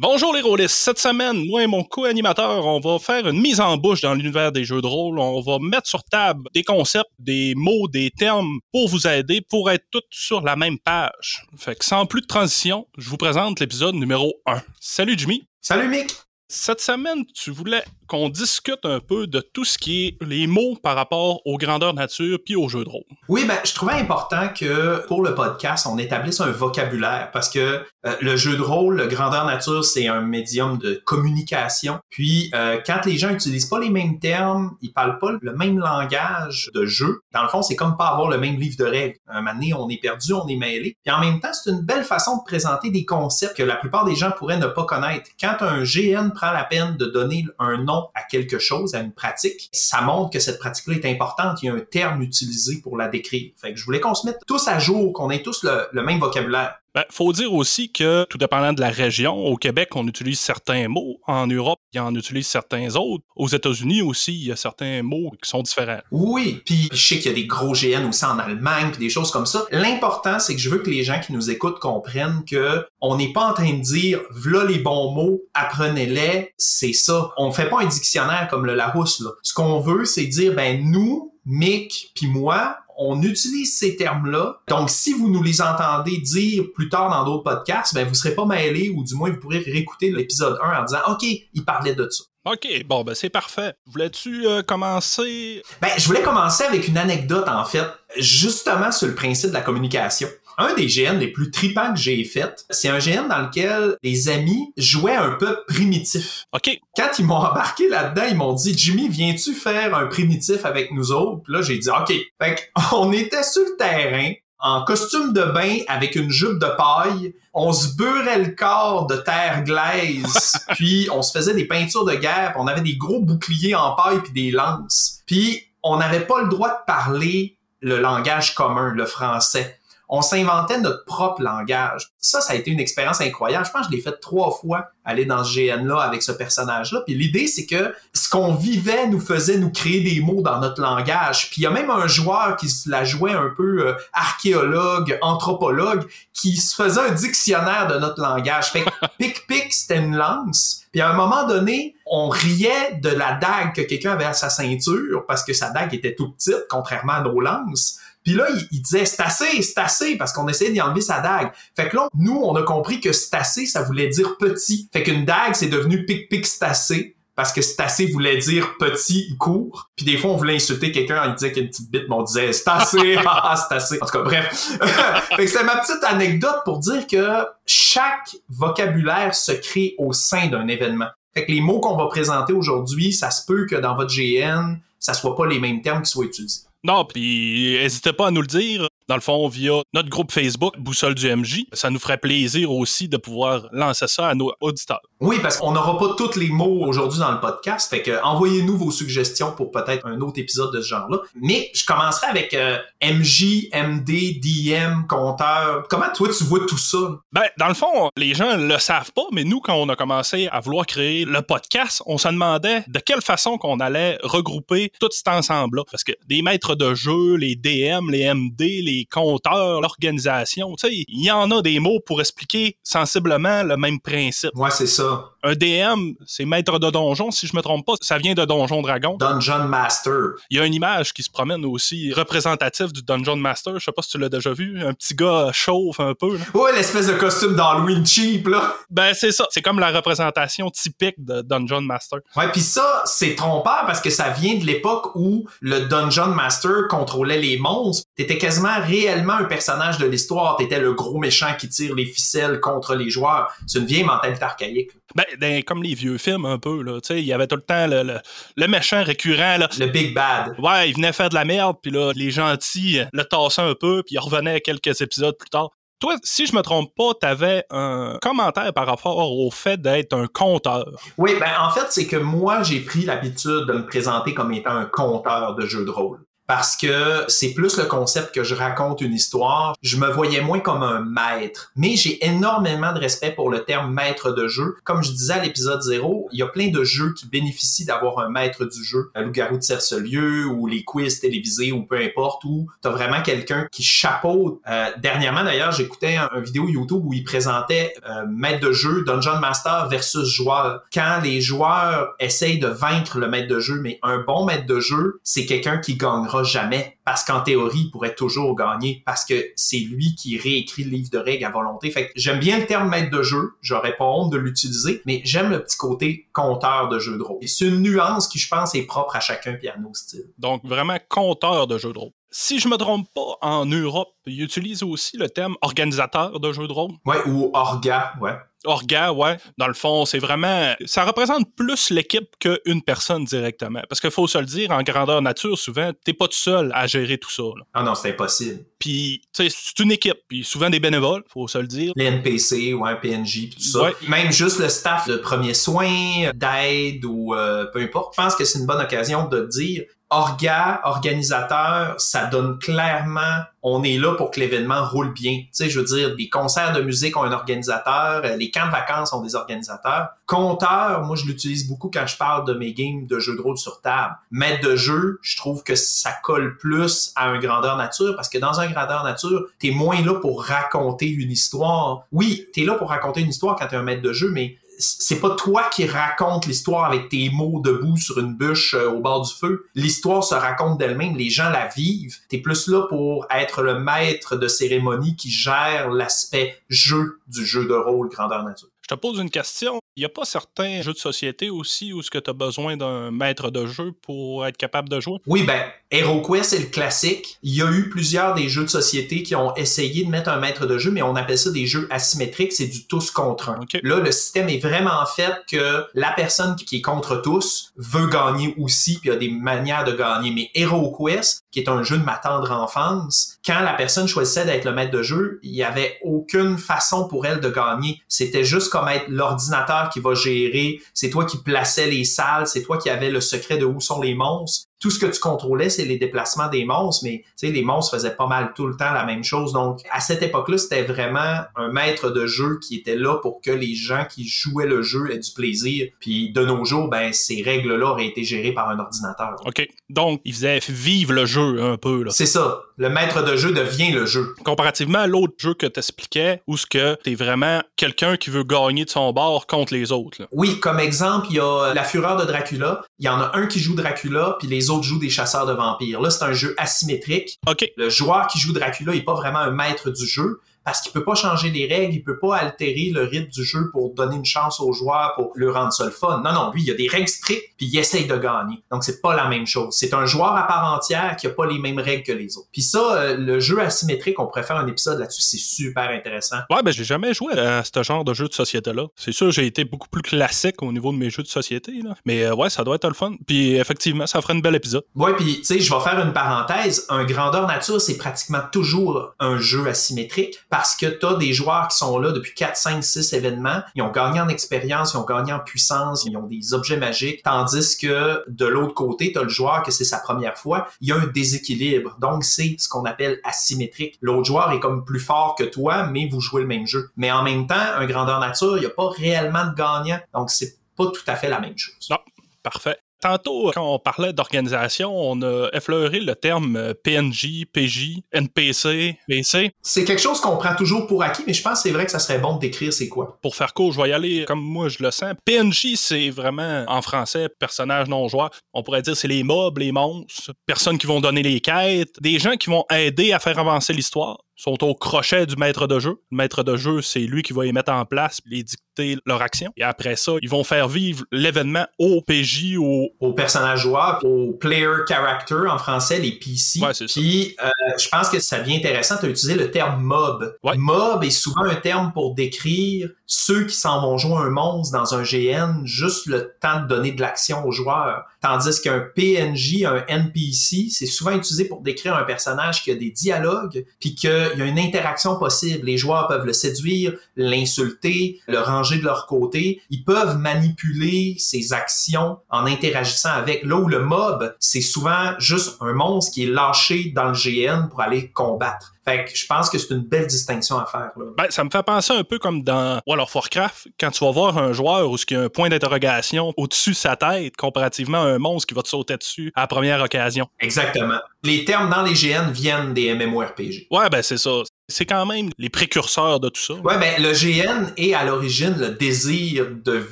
Bonjour les rôlistes. Cette semaine, moi et mon co-animateur, on va faire une mise en bouche dans l'univers des jeux de rôle. On va mettre sur table des concepts, des mots, des termes pour vous aider, pour être tous sur la même page. Fait que sans plus de transition, je vous présente l'épisode numéro 1. Salut Jimmy. Salut Mick. Cette semaine, tu voulais qu'on discute un peu de tout ce qui est les mots par rapport aux grandeurs nature puis aux jeux de rôle. Oui, ben, je trouvais important que pour le podcast, on établisse un vocabulaire parce que euh, le jeu de rôle, le grandeur nature, c'est un médium de communication. Puis, euh, quand les gens utilisent pas les mêmes termes, ils parlent pas le même langage de jeu. Dans le fond, c'est comme pas avoir le même livre de règles. Un moment donné, on est perdu, on est mêlé. Puis en même temps, c'est une belle façon de présenter des concepts que la plupart des gens pourraient ne pas connaître. Quand un GN prend la peine de donner un nom à quelque chose, à une pratique, ça montre que cette pratique-là est importante. Il y a un terme utilisé pour la décrire. Fait que je voulais qu'on se mette tous à jour, qu'on ait tous le même vocabulaire. Ben, faut dire aussi que, tout dépendant de la région, au Québec, on utilise certains mots. En Europe, il en utilise certains autres. Aux États-Unis aussi, il y a certains mots qui sont différents. Oui, puis je sais qu'il y a des gros GN aussi en Allemagne, puis des choses comme ça. L'important, c'est que je veux que les gens qui nous écoutent comprennent que on n'est pas en train de dire, voilà les bons mots, apprenez-les, c'est ça. On fait pas un dictionnaire comme le Larousse. Ce qu'on veut, c'est dire, ben, nous, Mick puis moi, on utilise ces termes-là. Donc, si vous nous les entendez dire plus tard dans d'autres podcasts, ben, vous serez pas mêlés ou du moins vous pourrez réécouter l'épisode 1 en disant, OK, il parlait de ça. OK, bon, ben c'est parfait. Voulais-tu euh, commencer? Ben, je voulais commencer avec une anecdote, en fait, justement sur le principe de la communication. Un des GN les plus tripants que j'ai fait, c'est un GN dans lequel les amis jouaient un peu primitif. OK. Quand ils m'ont embarqué là-dedans, ils m'ont dit Jimmy, viens-tu faire un primitif avec nous autres? Puis là, j'ai dit OK. Fait on était sur le terrain, en costume de bain avec une jupe de paille. On se beurrait le corps de terre glaise, puis on se faisait des peintures de guerre, puis on avait des gros boucliers en paille puis des lances. Puis on n'avait pas le droit de parler le langage commun, le français on s'inventait notre propre langage. Ça, ça a été une expérience incroyable. Je pense que je l'ai fait trois fois, aller dans ce GN-là avec ce personnage-là. Puis l'idée, c'est que ce qu'on vivait nous faisait nous créer des mots dans notre langage. Puis il y a même un joueur qui se la jouait un peu euh, archéologue, anthropologue, qui se faisait un dictionnaire de notre langage. Fait que pic-pic, c'était une lance. Puis à un moment donné, on riait de la dague que quelqu'un avait à sa ceinture parce que sa dague était tout petite, contrairement à nos lances. Puis là, il, disait c'est assez, c'est assez, parce qu'on essayait d'y enlever sa dague. Fait que là, nous, on a compris que c'est assez, ça voulait dire petit. Fait qu'une dague, c'est devenu pic pic c'est parce que c'est voulait dire petit ou court. Puis des fois, on voulait insulter quelqu'un, il disait qu'il y petite bite, mais on disait c'est assez, ah, c'est assez. En tout cas, bref. fait que c'est ma petite anecdote pour dire que chaque vocabulaire se crée au sein d'un événement. Fait que les mots qu'on va présenter aujourd'hui, ça se peut que dans votre GN, ça soit pas les mêmes termes qui soient utilisés. Non, puis n'hésitez pas à nous le dire dans le fond, via notre groupe Facebook, Boussole du MJ. Ça nous ferait plaisir aussi de pouvoir lancer ça à nos auditeurs. Oui, parce qu'on n'aura pas tous les mots aujourd'hui dans le podcast. Fait que envoyez-nous vos suggestions pour peut-être un autre épisode de ce genre-là. Mais je commencerai avec euh, MJ, MD, DM, compteur. Comment toi tu vois tout ça? Ben, dans le fond, les gens le savent pas, mais nous, quand on a commencé à vouloir créer le podcast, on se demandait de quelle façon qu'on allait regrouper tout cet ensemble-là. Parce que des maîtres de jeu, les DM, les MD, les les compteurs, l'organisation. Tu sais, il y en a des mots pour expliquer sensiblement le même principe. Ouais, c'est ça. Un DM, c'est maître de donjon, si je me trompe pas, ça vient de Donjon Dragon. Dungeon Master. Il y a une image qui se promène aussi représentative du Dungeon Master. Je sais pas si tu l'as déjà vu. Un petit gars chauffe un peu. Là. Ouais, l'espèce de costume d'Halloween cheap, là. Ben, c'est ça. C'est comme la représentation typique de Dungeon Master. Ouais, puis ça, c'est trompeur parce que ça vient de l'époque où le Dungeon Master contrôlait les monstres. T'étais quasiment réellement un personnage de l'histoire. T'étais le gros méchant qui tire les ficelles contre les joueurs. C'est une vieille mentalité archaïque. Ben, ben, comme les vieux films un peu, là. Il y avait tout le temps le, le, méchant récurrent, là. Le big bad. Ouais, il venait faire de la merde, puis là, les gentils le tassaient un peu, puis il revenait quelques épisodes plus tard. Toi, si je me trompe pas, tu avais un commentaire par rapport au fait d'être un conteur. Oui, ben en fait, c'est que moi, j'ai pris l'habitude de me présenter comme étant un conteur de jeux de rôle parce que c'est plus le concept que je raconte une histoire. Je me voyais moins comme un maître, mais j'ai énormément de respect pour le terme maître de jeu. Comme je disais à l'épisode 0, il y a plein de jeux qui bénéficient d'avoir un maître du jeu. Le loup-garou de Cerce-Lieu ou les quiz télévisés ou peu importe où t'as vraiment quelqu'un qui chapeaute. Euh, dernièrement d'ailleurs, j'écoutais un, vidéo YouTube où il présentait euh, maître de jeu, Dungeon Master versus joueur. Quand les joueurs essayent de vaincre le maître de jeu, mais un bon maître de jeu, c'est quelqu'un qui gagnera jamais parce qu'en théorie, il pourrait toujours gagner parce que c'est lui qui réécrit le livre de règles à volonté. Fait que j'aime bien le terme maître de jeu, j'aurais pas honte de l'utiliser, mais j'aime le petit côté compteur de jeu de rôle. C'est une nuance qui, je pense, est propre à chacun piano style. Donc vraiment compteur de jeu de rôle. Si je me trompe pas, en Europe, ils utilisent aussi le terme organisateur de jeu de rôle? Ouais, ou orga, ouais. Orga, ouais. Dans le fond, c'est vraiment. Ça représente plus l'équipe qu'une personne directement. Parce qu'il faut se le dire, en grandeur nature, souvent, t'es pas tout seul à gérer tout ça. Ah non, c'est impossible. Puis, tu sais, c'est une équipe. Puis souvent des bénévoles, faut se le dire. Les NPC, ouais, PNJ, tout ça. Même juste le staff de premiers soins, d'aide ou euh, peu importe. Je pense que c'est une bonne occasion de dire orga, organisateur, ça donne clairement, on est là pour que l'événement roule bien. Tu sais, je veux dire, les concerts de musique ont un organisateur, euh, les camps de vacances ont des organisateurs. Compteur, moi, je l'utilise beaucoup quand je parle de mes games de jeux de rôle sur table. Maître de jeu, je trouve que ça colle plus à un grandeur nature parce que dans un grandeur nature, t'es moins là pour raconter une histoire. Oui, t'es là pour raconter une histoire quand t'es un maître de jeu, mais c'est pas toi qui raconte l'histoire avec tes mots debout sur une bûche euh, au bord du feu. L'histoire se raconte d'elle-même, les gens la vivent. T'es plus là pour être le maître de cérémonie qui gère l'aspect jeu du jeu de rôle grandeur nature. Je te pose une question. Il n'y a pas certains jeux de société aussi où ce que tu as besoin d'un maître de jeu pour être capable de jouer? Oui, ben, HeroQuest, c'est le classique. Il y a eu plusieurs des jeux de société qui ont essayé de mettre un maître de jeu, mais on appelle ça des jeux asymétriques. C'est du tous contre un. Là, le système est vraiment fait que la personne qui est contre tous veut gagner aussi, puis il y a des manières de gagner. Mais HeroQuest, qui est un jeu de ma tendre enfance, quand la personne choisissait d'être le maître de jeu, il n'y avait aucune façon pour elle de gagner. C'était juste comme être l'ordinateur qui va gérer, c'est toi qui plaçais les salles, c'est toi qui avais le secret de où sont les monstres tout ce que tu contrôlais, c'est les déplacements des monstres, mais tu sais, les monstres faisaient pas mal tout le temps la même chose. Donc, à cette époque-là, c'était vraiment un maître de jeu qui était là pour que les gens qui jouaient le jeu aient du plaisir. Puis, de nos jours, ben, ces règles-là auraient été gérées par un ordinateur. OK. Donc, il faisait vivre le jeu un peu. C'est ça. Le maître de jeu devient le jeu. Comparativement à l'autre jeu que t'expliquais, où ce que t'es vraiment quelqu'un qui veut gagner de son bord contre les autres. Oui, comme exemple, il y a La Fureur de Dracula. Il y en a un qui joue Dracula, puis les autres jouent des chasseurs de vampires. Là, c'est un jeu asymétrique. Le joueur qui joue Dracula n'est pas vraiment un maître du jeu parce qu'il peut pas changer les règles, il peut pas altérer le rythme du jeu pour donner une chance aux joueurs pour le rendre ça le fun. Non, non, lui, il y a des règles strictes, puis il essaye de gagner. Donc, c'est pas la même chose. C'est un joueur à part entière qui a pas les mêmes règles que les autres. Puis ça, euh, le jeu asymétrique, on pourrait faire un épisode là-dessus, c'est super intéressant. Ouais, ben j'ai jamais joué à ce genre de jeu de société-là. C'est sûr, j'ai été beaucoup plus classique au niveau de mes jeux de société, là. Mais euh, ouais, ça doit être le fun. Puis effectivement, ça ferait un bel épisode. Ouais, puis tu sais, je vais faire une parenthèse. Un grandeur nature, c'est pratiquement toujours un jeu asymétrique parce que tu as des joueurs qui sont là depuis 4, 5, 6 événements. Ils ont gagné en expérience, ils ont gagné en puissance, ils ont des objets magiques. Tandis que de l'autre côté, tu as le joueur que c'est sa première fois. Il y a un déséquilibre. Donc, c'est ce qu'on appelle asymétrique. L'autre joueur est comme plus fort que toi, mais vous jouez le même jeu. Mais en même temps, un grandeur nature, il n'y a pas réellement de gagnant. Donc, c'est pas tout à fait la même chose. Non, parfait. Tantôt, quand on parlait d'organisation, on a effleuré le terme euh, PNJ, PJ, NPC, PC. C'est quelque chose qu'on prend toujours pour acquis, mais je pense que c'est vrai que ça serait bon de décrire c'est quoi. Pour faire court, je vais y aller comme moi je le sens. PNJ, c'est vraiment, en français, personnage non joueur. On pourrait dire c'est les mobs, les monstres, personnes qui vont donner les quêtes, des gens qui vont aider à faire avancer l'histoire sont au crochet du maître de jeu. Le maître de jeu, c'est lui qui va les mettre en place, les dicter leur action. Et après ça, ils vont faire vivre l'événement au PJ, au... Au personnage joueur, au player character, en français, les PC. Ouais, c'est Puis, euh, je pense que ça devient intéressant, tu as utilisé le terme mob. Ouais. Mob est souvent un terme pour décrire ceux qui s'en vont jouer un monstre dans un GN, juste le temps de donner de l'action aux joueurs. Tandis qu'un PNJ, un NPC, c'est souvent utilisé pour décrire un personnage qui a des dialogues, puis qu'il y a une interaction possible. Les joueurs peuvent le séduire, l'insulter, le ranger de leur côté. Ils peuvent manipuler ses actions en interagissant avec. Là où le mob, c'est souvent juste un monstre qui est lâché dans le GN pour aller combattre. Fait que je pense que c'est une belle distinction à faire. Là. Ben, ça me fait penser un peu comme dans World of Warcraft, quand tu vas voir un joueur où il y a un point d'interrogation au-dessus de sa tête, comparativement à un monstre qui va te sauter dessus à la première occasion. Exactement. Les termes dans les GN viennent des MMORPG. Ouais, ben c'est ça c'est quand même les précurseurs de tout ça. Ouais, ben le GN est à l'origine le désir de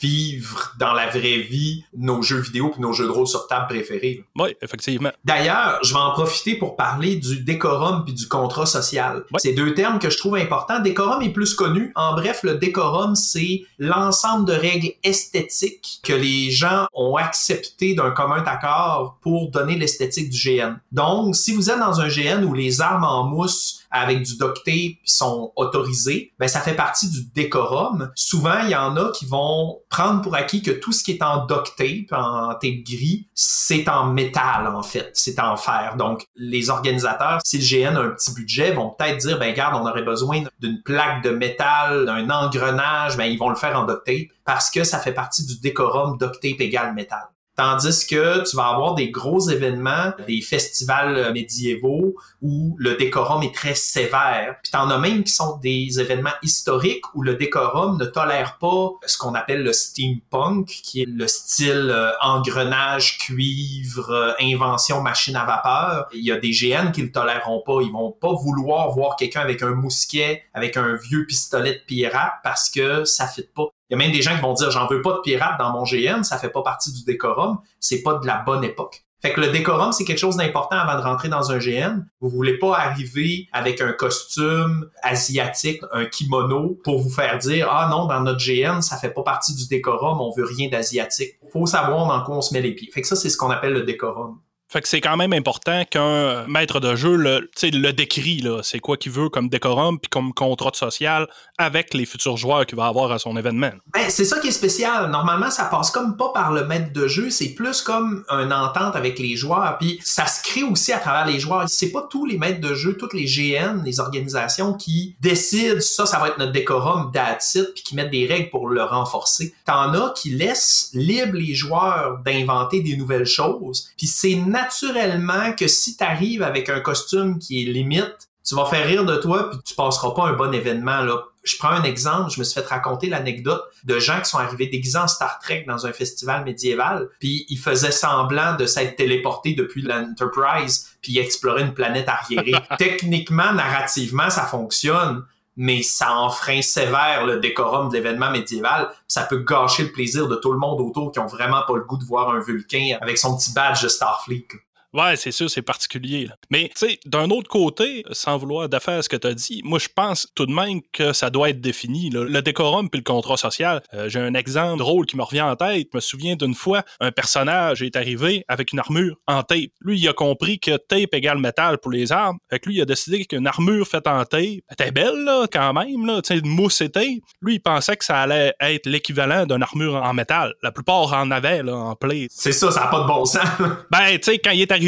vivre dans la vraie vie nos jeux vidéo puis nos jeux de rôle sur table préférés. Oui, effectivement. D'ailleurs, je vais en profiter pour parler du décorum puis du contrat social. C'est deux termes que je trouve importants. Décorum est plus connu. En bref, le décorum, c'est l'ensemble de règles esthétiques que les gens ont accepté d'un commun accord pour donner l'esthétique du GN. Donc, si vous êtes dans un GN où les armes en mousse avec du duct tape sont autorisés, ben ça fait partie du décorum. Souvent, il y en a qui vont prendre pour acquis que tout ce qui est en duct tape, en tape gris, c'est en métal en fait, c'est en fer. Donc, les organisateurs, si le GN a un petit budget, vont peut-être dire, ben regarde, on aurait besoin d'une plaque de métal, d'un engrenage, ben ils vont le faire en duct tape parce que ça fait partie du décorum duct tape égale métal. Tandis que tu vas avoir des gros événements, des festivals euh, médiévaux où le décorum est très sévère. Puis t'en as même qui sont des événements historiques où le décorum ne tolère pas ce qu'on appelle le steampunk, qui est le style euh, engrenage, cuivre, euh, invention machine à vapeur. Il y a des GN qui le toléreront pas. Ils vont pas vouloir voir quelqu'un avec un mousquet, avec un vieux pistolet de pirate parce que ça fit pas. Il y a même des gens qui vont dire j'en veux pas de pirates dans mon GN, ça fait pas partie du décorum, c'est pas de la bonne époque. Fait que le décorum, c'est quelque chose d'important avant de rentrer dans un GN. Vous voulez pas arriver avec un costume asiatique, un kimono, pour vous faire dire, ah non, dans notre GN, ça fait pas partie du décorum, on veut rien d'asiatique. Faut savoir dans quoi on se met les pieds. Fait que ça, c'est ce qu'on appelle le décorum. Fait que c'est quand même important qu'un maître de jeu le, décrit. C'est quoi qu'il veut comme décorum puis comme contrat social avec les futurs joueurs qu'il va avoir à son événement. Ben, c'est ça qui est spécial. Normalement, ça passe comme pas par le maître de jeu, c'est plus comme une entente avec les joueurs. Puis ça se crée aussi à travers les joueurs. C'est pas tous les maîtres de jeu, toutes les GN, les organisations qui décident ça, ça va être notre décorum d'attitude puis qui mettent des règles pour le renforcer. T'en as qui laissent libre les joueurs d'inventer des nouvelles choses. Puis c'est naturellement que si tu arrives avec un costume qui est limite, tu vas faire rire de toi puis tu passeras pas un bon événement là. Je prends un exemple, je me suis fait raconter l'anecdote de gens qui sont arrivés déguisés en Star Trek dans un festival médiéval, puis ils faisaient semblant de s'être téléportés depuis l'Enterprise, puis ils exploraient une planète arriérée. Techniquement, narrativement, ça fonctionne, mais ça enfreint sévère le décorum de l'événement médiéval. Ça peut gâcher le plaisir de tout le monde autour qui ont vraiment pas le goût de voir un Vulcain avec son petit badge de Starfleet. Ouais, c'est sûr, c'est particulier. Mais, tu sais, d'un autre côté, sans vouloir défaire ce que tu as dit, moi, je pense tout de même que ça doit être défini. Le décorum puis le contrat social. Euh, j'ai un exemple drôle qui me revient en tête. Je me souviens d'une fois, un personnage est arrivé avec une armure en tape. Lui, il a compris que tape égale métal pour les armes. Fait que lui, il a décidé qu'une armure faite en tape était belle, là, quand même, là, tu sais, mousse et tape. Lui, il pensait que ça allait être l'équivalent d'une armure en métal. La plupart en avaient, là, en play. C'est ça, ça n'a pas de bon sens. ben, tu sais, quand il est arrivé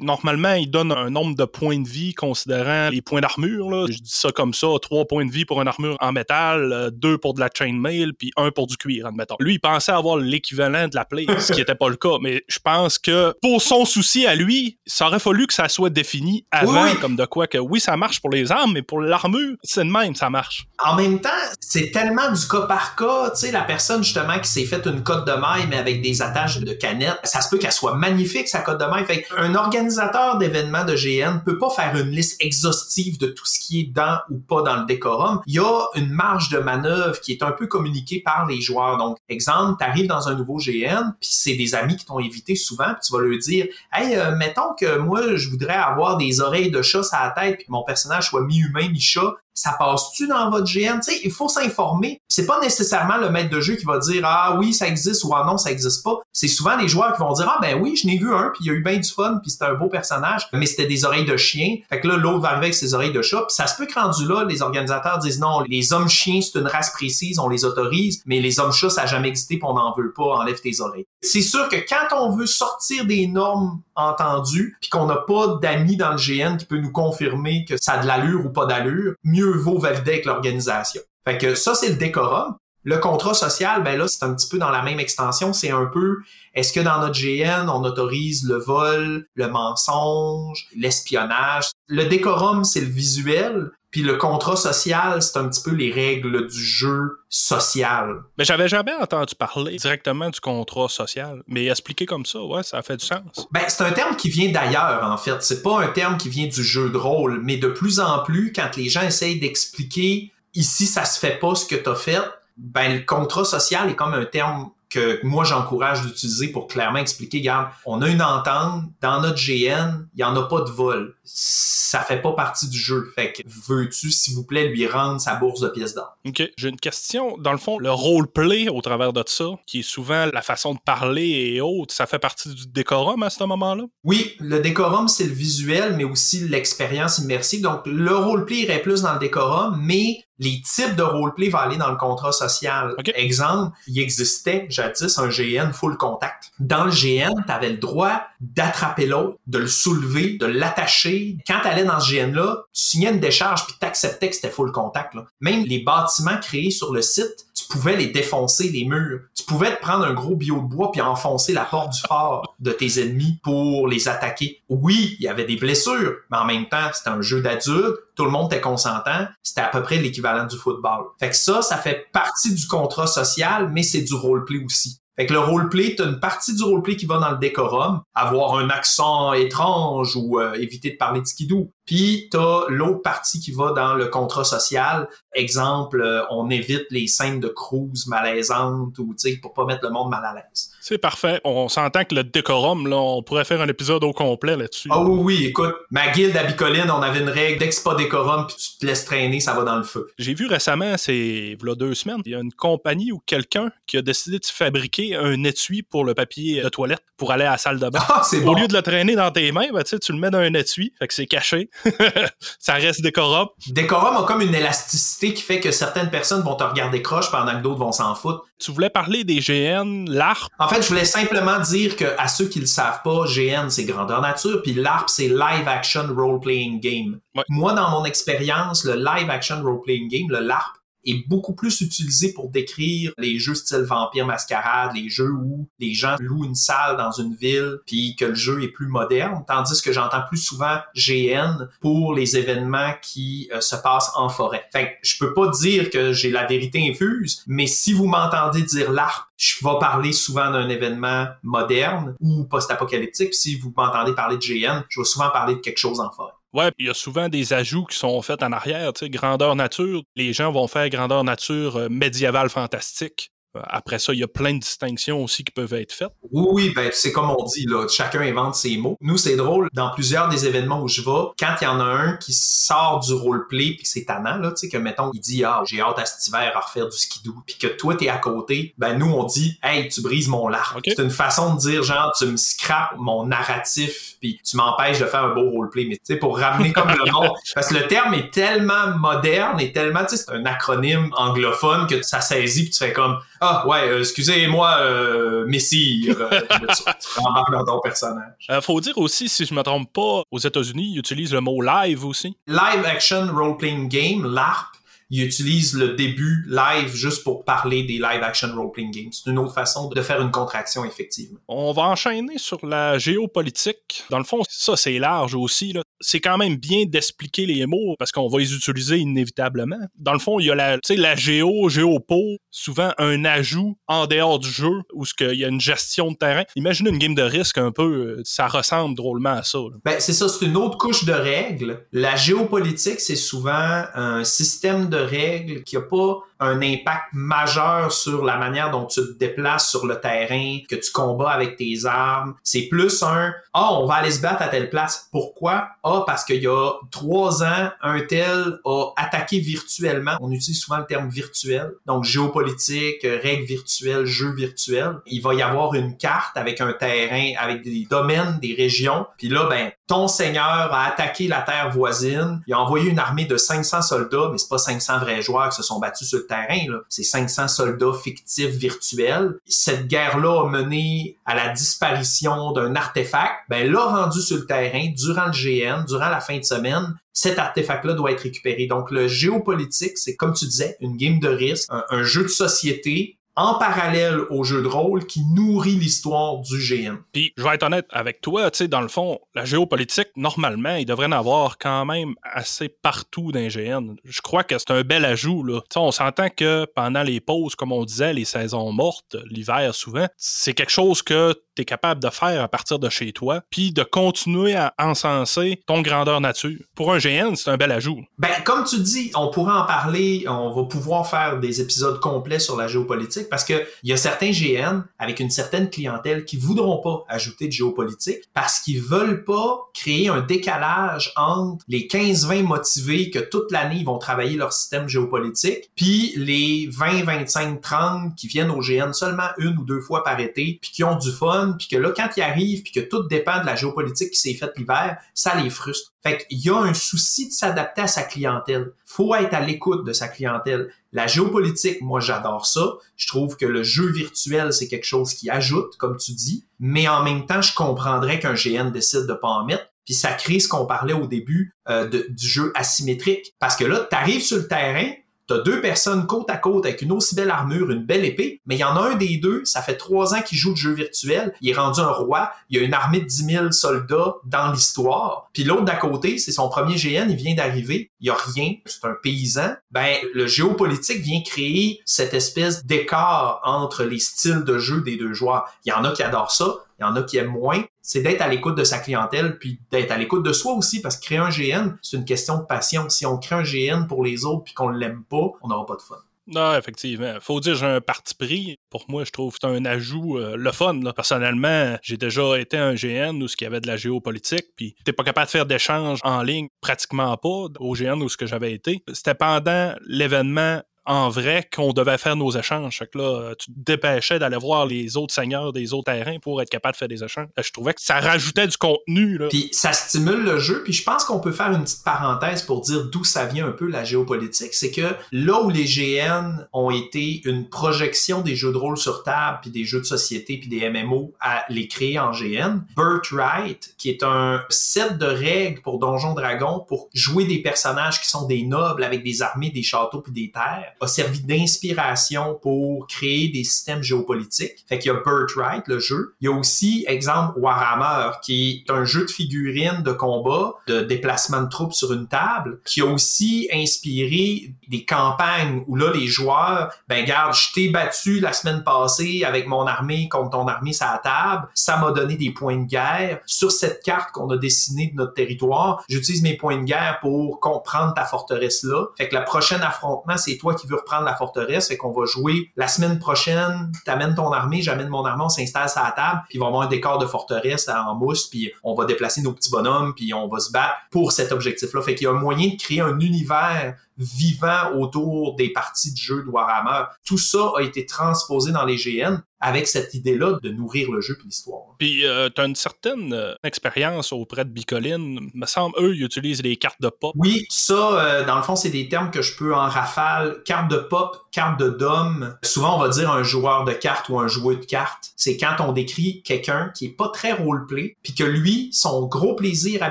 normalement, il donne un nombre de points de vie considérant les points d'armure. Je dis ça comme ça, trois points de vie pour une armure en métal, euh, deux pour de la chainmail, puis un pour du cuir, admettons. Lui, il pensait avoir l'équivalent de la play, ce qui n'était pas le cas. Mais je pense que pour son souci à lui, ça aurait fallu que ça soit défini avant, comme de quoi que oui, ça marche pour les armes, mais pour l'armure, c'est de même, ça marche. En même temps, c'est tellement du cas par cas. Tu sais, la personne justement qui s'est fait une cote de maille, mais avec des attaches de canettes, ça se peut qu'elle soit magnifique, sa cote de maille un organisateur d'événements de GN peut pas faire une liste exhaustive de tout ce qui est dans ou pas dans le décorum. Il y a une marge de manœuvre qui est un peu communiquée par les joueurs. Donc, exemple, tu arrives dans un nouveau GN, puis c'est des amis qui t'ont invité souvent, puis tu vas leur dire Hey, euh, mettons que moi, je voudrais avoir des oreilles de chat sur la tête, puis que mon personnage soit mi-humain, mi-chat. Ça passe-tu dans votre GN? Tu sais, il faut s'informer. C'est pas nécessairement le maître de jeu qui va dire ah oui ça existe ou ah non ça existe pas. C'est souvent les joueurs qui vont dire ah ben oui je n'ai vu un puis il y a eu bien du fun puis c'était un beau personnage mais c'était des oreilles de chien. Fait que là l'autre va arriver avec ses oreilles de chat. Ça se peut que rendu là les organisateurs disent non les hommes chiens c'est une race précise on les autorise mais les hommes chats ça n'a jamais existé puis on n'en veut pas enlève tes oreilles. C'est sûr que quand on veut sortir des normes entendues puis qu'on n'a pas d'amis dans le GN qui peut nous confirmer que ça a de l'allure ou pas d'allure, mieux vaut valider avec l'organisation. Fait que ça, c'est le décorum. Le contrat social, ben là, c'est un petit peu dans la même extension. C'est un peu, est-ce que dans notre GN, on autorise le vol, le mensonge, l'espionnage? Le décorum, c'est le visuel. Puis le contrat social, c'est un petit peu les règles du jeu social. Mais j'avais jamais entendu parler directement du contrat social. Mais expliquer comme ça, ouais, ça fait du sens. Ben, c'est un terme qui vient d'ailleurs, en fait. C'est pas un terme qui vient du jeu de rôle. Mais de plus en plus, quand les gens essayent d'expliquer ici, ça se fait pas ce que t'as fait, ben, le contrat social est comme un terme que moi j'encourage d'utiliser pour clairement expliquer, regarde, on a une entente, dans notre GN, il n'y en a pas de vol. Ça fait pas partie du jeu. Fait que veux-tu, s'il vous plaît, lui rendre sa bourse de pièces d'or? OK. J'ai une question. Dans le fond, le roleplay au travers de ça, qui est souvent la façon de parler et autres, ça fait partie du décorum à ce moment-là? Oui, le décorum, c'est le visuel, mais aussi l'expérience immersive. Donc, le roleplay irait plus dans le décorum, mais les types de roleplay vont aller dans le contrat social. Exemple, il existait jadis un GN full contact. Dans le GN, tu avais le droit d'attraper l'autre, de le soulever, de l'attacher. Quand tu allais dans ce GN-là, tu signais une décharge puis tu acceptais que c'était full contact. Même les bâtiments créés sur le site, tu pouvais les défoncer, les murs. Tu pouvais te prendre un gros bio de bois puis enfoncer la porte du fort de tes ennemis pour les attaquer. Oui, il y avait des blessures, mais en même temps, c'était un jeu d'adulte, tout le monde était consentant, c'était à peu près l'équivalent du football. Fait que ça, ça fait partie du contrat social, mais c'est du roleplay aussi. Fait que le roleplay, t'as une partie du roleplay qui va dans le décorum, avoir un accent étrange ou euh, éviter de parler de skidoo. Puis t'as l'autre partie qui va dans le contrat social. Exemple, euh, on évite les scènes de cruise malaisantes ou tu sais pour pas mettre le monde mal à l'aise. C'est parfait. On s'entend que le décorum, là, on pourrait faire un épisode au complet là-dessus. Ah oui, oui, écoute, ma guilde à Bicoline, on avait une règle dès que c'est pas décorum puis tu te laisses traîner, ça va dans le feu. J'ai vu récemment, c'est a deux semaines, il y a une compagnie ou quelqu'un qui a décidé de fabriquer un étui pour le papier de toilette pour aller à la salle de bain. Ah, c'est bon. Au lieu de le traîner dans tes mains, ben, tu tu le mets dans un étui, fait que c'est caché. ça reste décorum. Décorum a comme une élasticité qui fait que certaines personnes vont te regarder croche pendant que d'autres vont s'en foutre. Tu voulais parler des GN, l'ARP. En fait, je voulais simplement dire que à ceux qui le savent pas, GN c'est grandeur nature, puis l'ARP c'est live action role playing game. Ouais. Moi, dans mon expérience, le live action role playing game, le LARP, est beaucoup plus utilisé pour décrire les jeux style Vampire Mascarade, les jeux où les gens louent une salle dans une ville, puis que le jeu est plus moderne, tandis que j'entends plus souvent GN pour les événements qui euh, se passent en forêt. Fait je peux pas dire que j'ai la vérité infuse, mais si vous m'entendez dire l'ARP, je vais parler souvent d'un événement moderne ou post-apocalyptique. Si vous m'entendez parler de GN, je vais souvent parler de quelque chose en forêt. Ouais, il y a souvent des ajouts qui sont faits en arrière, tu sais, grandeur nature. Les gens vont faire grandeur nature euh, médiévale fantastique. Euh, Après ça, il y a plein de distinctions aussi qui peuvent être faites. Oui, oui, ben c'est comme on dit, là, chacun invente ses mots. Nous, c'est drôle, dans plusieurs des événements où je vais, quand il y en a un qui sort du roleplay puis c'est tannant, là, tu sais, que mettons, il dit Ah, j'ai hâte à cet hiver à refaire du skidoo, puis que toi t'es à côté, ben nous on dit Hey, tu brises mon larme. Ok. C'est une façon de dire genre tu me scrapes mon narratif puis tu m'empêches de faire un beau roleplay. Mais tu sais, pour ramener comme le monde. Parce que le terme est tellement moderne et tellement, tu sais, c'est un acronyme anglophone que ça saisit puis tu fais comme Ah ouais, euh, excusez-moi, euh, messire. Euh, dans ton personnage. Euh, faut dire aussi, si je me trompe pas, aux États-Unis, ils utilisent le mot live aussi. Live Action Role Playing Game, LARP, il utilise le début live juste pour parler des live action role playing games. C'est une autre façon de faire une contraction, effectivement. On va enchaîner sur la géopolitique. Dans le fond, ça, c'est large aussi. là. C'est quand même bien d'expliquer les mots parce qu'on va les utiliser inévitablement. Dans le fond, il y a la, la géo, géopo, souvent un ajout en dehors du jeu où ce qu'il y a une gestion de terrain. Imaginez une game de risque un peu, euh, ça ressemble drôlement à ça. Ben, c'est ça, c'est une autre couche de règles. La géopolitique, c'est souvent un système de règles, qui a pas un impact majeur sur la manière dont tu te déplaces sur le terrain, que tu combats avec tes armes. C'est plus un Ah, oh, on va aller se battre à telle place. Pourquoi? Ah, parce qu'il y a trois ans, un tel a attaqué virtuellement. On utilise souvent le terme virtuel. Donc, géopolitique, règles virtuelles, jeux virtuels. Il va y avoir une carte avec un terrain, avec des domaines, des régions. Puis là, ben, ton seigneur a attaqué la terre voisine. Il a envoyé une armée de 500 soldats, mais c'est pas 500 vrais joueurs qui se sont battus sur le terrain. C'est 500 soldats fictifs virtuels. Cette guerre-là a mené à la disparition d'un artefact. Ben là, rendu sur le terrain, durant le GN, durant la fin de semaine, cet artefact-là doit être récupéré. Donc, le géopolitique, c'est comme tu disais, une game de risque, un jeu de société en parallèle au jeu de rôle qui nourrit l'histoire du GN. Puis, je vais être honnête avec toi, tu sais, dans le fond, la géopolitique, normalement, il devrait en avoir quand même assez partout les GN. Je crois que c'est un bel ajout, là. Tu sais, on s'entend que pendant les pauses, comme on disait, les saisons mortes, l'hiver souvent, c'est quelque chose que tu es capable de faire à partir de chez toi, puis de continuer à encenser ton grandeur nature. Pour un GN, c'est un bel ajout. Ben, comme tu dis, on pourrait en parler, on va pouvoir faire des épisodes complets sur la géopolitique parce que il y a certains GN avec une certaine clientèle qui voudront pas ajouter de géopolitique parce qu'ils veulent pas créer un décalage entre les 15-20 motivés que toute l'année ils vont travailler leur système géopolitique, puis les 20, 25, 30 qui viennent au GN seulement une ou deux fois par été, puis qui ont du fun, puis que là quand ils arrivent, puis que tout dépend de la géopolitique qui s'est faite l'hiver, ça les frustre. Fait qu'il y a un souci de s'adapter à sa clientèle. Faut être à l'écoute de sa clientèle. La géopolitique, moi, j'adore ça. Je trouve que le jeu virtuel, c'est quelque chose qui ajoute, comme tu dis. Mais en même temps, je comprendrais qu'un GN décide de pas en mettre. Puis ça crée ce qu'on parlait au début euh, du jeu asymétrique. Parce que là, tu arrives sur le terrain, Deux personnes côte à côte avec une aussi belle armure, une belle épée, mais il y en a un des deux, ça fait trois ans qu'il joue le jeu virtuel, il est rendu un roi, il y a une armée de 10 000 soldats dans l'histoire, puis l'autre d'à côté, c'est son premier GN, il vient d'arriver, il y a rien, c'est un paysan. Ben, le géopolitique vient créer cette espèce d'écart entre les styles de jeu des deux joueurs. Il y en a qui adorent ça, il y en a qui aiment moins. C'est d'être à l'écoute de sa clientèle, puis d'être à l'écoute de soi aussi, parce que créer un GN, c'est une question de passion. Si on crée un GN pour les autres puis qu'on l'aime pas, on n'aura pas de fun. Non, effectivement. Faut dire j'ai un parti pris. Pour moi, je trouve que c'est un ajout euh, le fun. Personnellement, j'ai déjà été un GN où ce y avait de la géopolitique, puis t'es pas capable de faire d'échanges en ligne, pratiquement pas au GN où ce que j'avais été. C'était pendant l'événement en vrai qu'on devait faire nos échanges. Fait que là, tu te dépêchais d'aller voir les autres seigneurs des autres terrains pour être capable de faire des échanges. Je trouvais que ça rajoutait du contenu. Là. Puis ça stimule le jeu. Puis je pense qu'on peut faire une petite parenthèse pour dire d'où ça vient un peu la géopolitique. C'est que là où les GN ont été une projection des jeux de rôle sur table, puis des jeux de société, puis des MMO à les créer en GN, Birthright, qui est un set de règles pour Donjon Dragon pour jouer des personnages qui sont des nobles avec des armées, des châteaux puis des terres a servi d'inspiration pour créer des systèmes géopolitiques. Fait qu'il y a Birthright, le jeu. Il y a aussi, exemple, Warhammer, qui est un jeu de figurines de combat, de déplacement de troupes sur une table, qui a aussi inspiré des campagnes où là, les joueurs, ben garde, je t'ai battu la semaine passée avec mon armée contre ton armée sur la table, ça m'a donné des points de guerre. Sur cette carte qu'on a dessinée de notre territoire, j'utilise mes points de guerre pour comprendre ta forteresse là. Fait que le prochain affrontement, c'est toi qui qui reprendre la forteresse, fait qu'on va jouer la semaine prochaine, t'amènes ton armée, j'amène mon armée, on s'installe sur la table, puis il va avoir un décor de forteresse en mousse, puis on va déplacer nos petits bonhommes, puis on va se battre pour cet objectif-là. Fait qu'il y a un moyen de créer un univers vivant autour des parties de jeu de Warhammer. Tout ça a été transposé dans les GN avec cette idée-là de nourrir le jeu et l'histoire. Puis, euh, tu as une certaine euh, expérience auprès de Bicoline. Me semble, eux, ils utilisent les cartes de pop. Oui, ça, euh, dans le fond, c'est des termes que je peux en rafale. Carte de pop, carte de dom. Souvent, on va dire un joueur de cartes ou un joueur de cartes. C'est quand on décrit quelqu'un qui est pas très roleplay, puis que lui, son gros plaisir à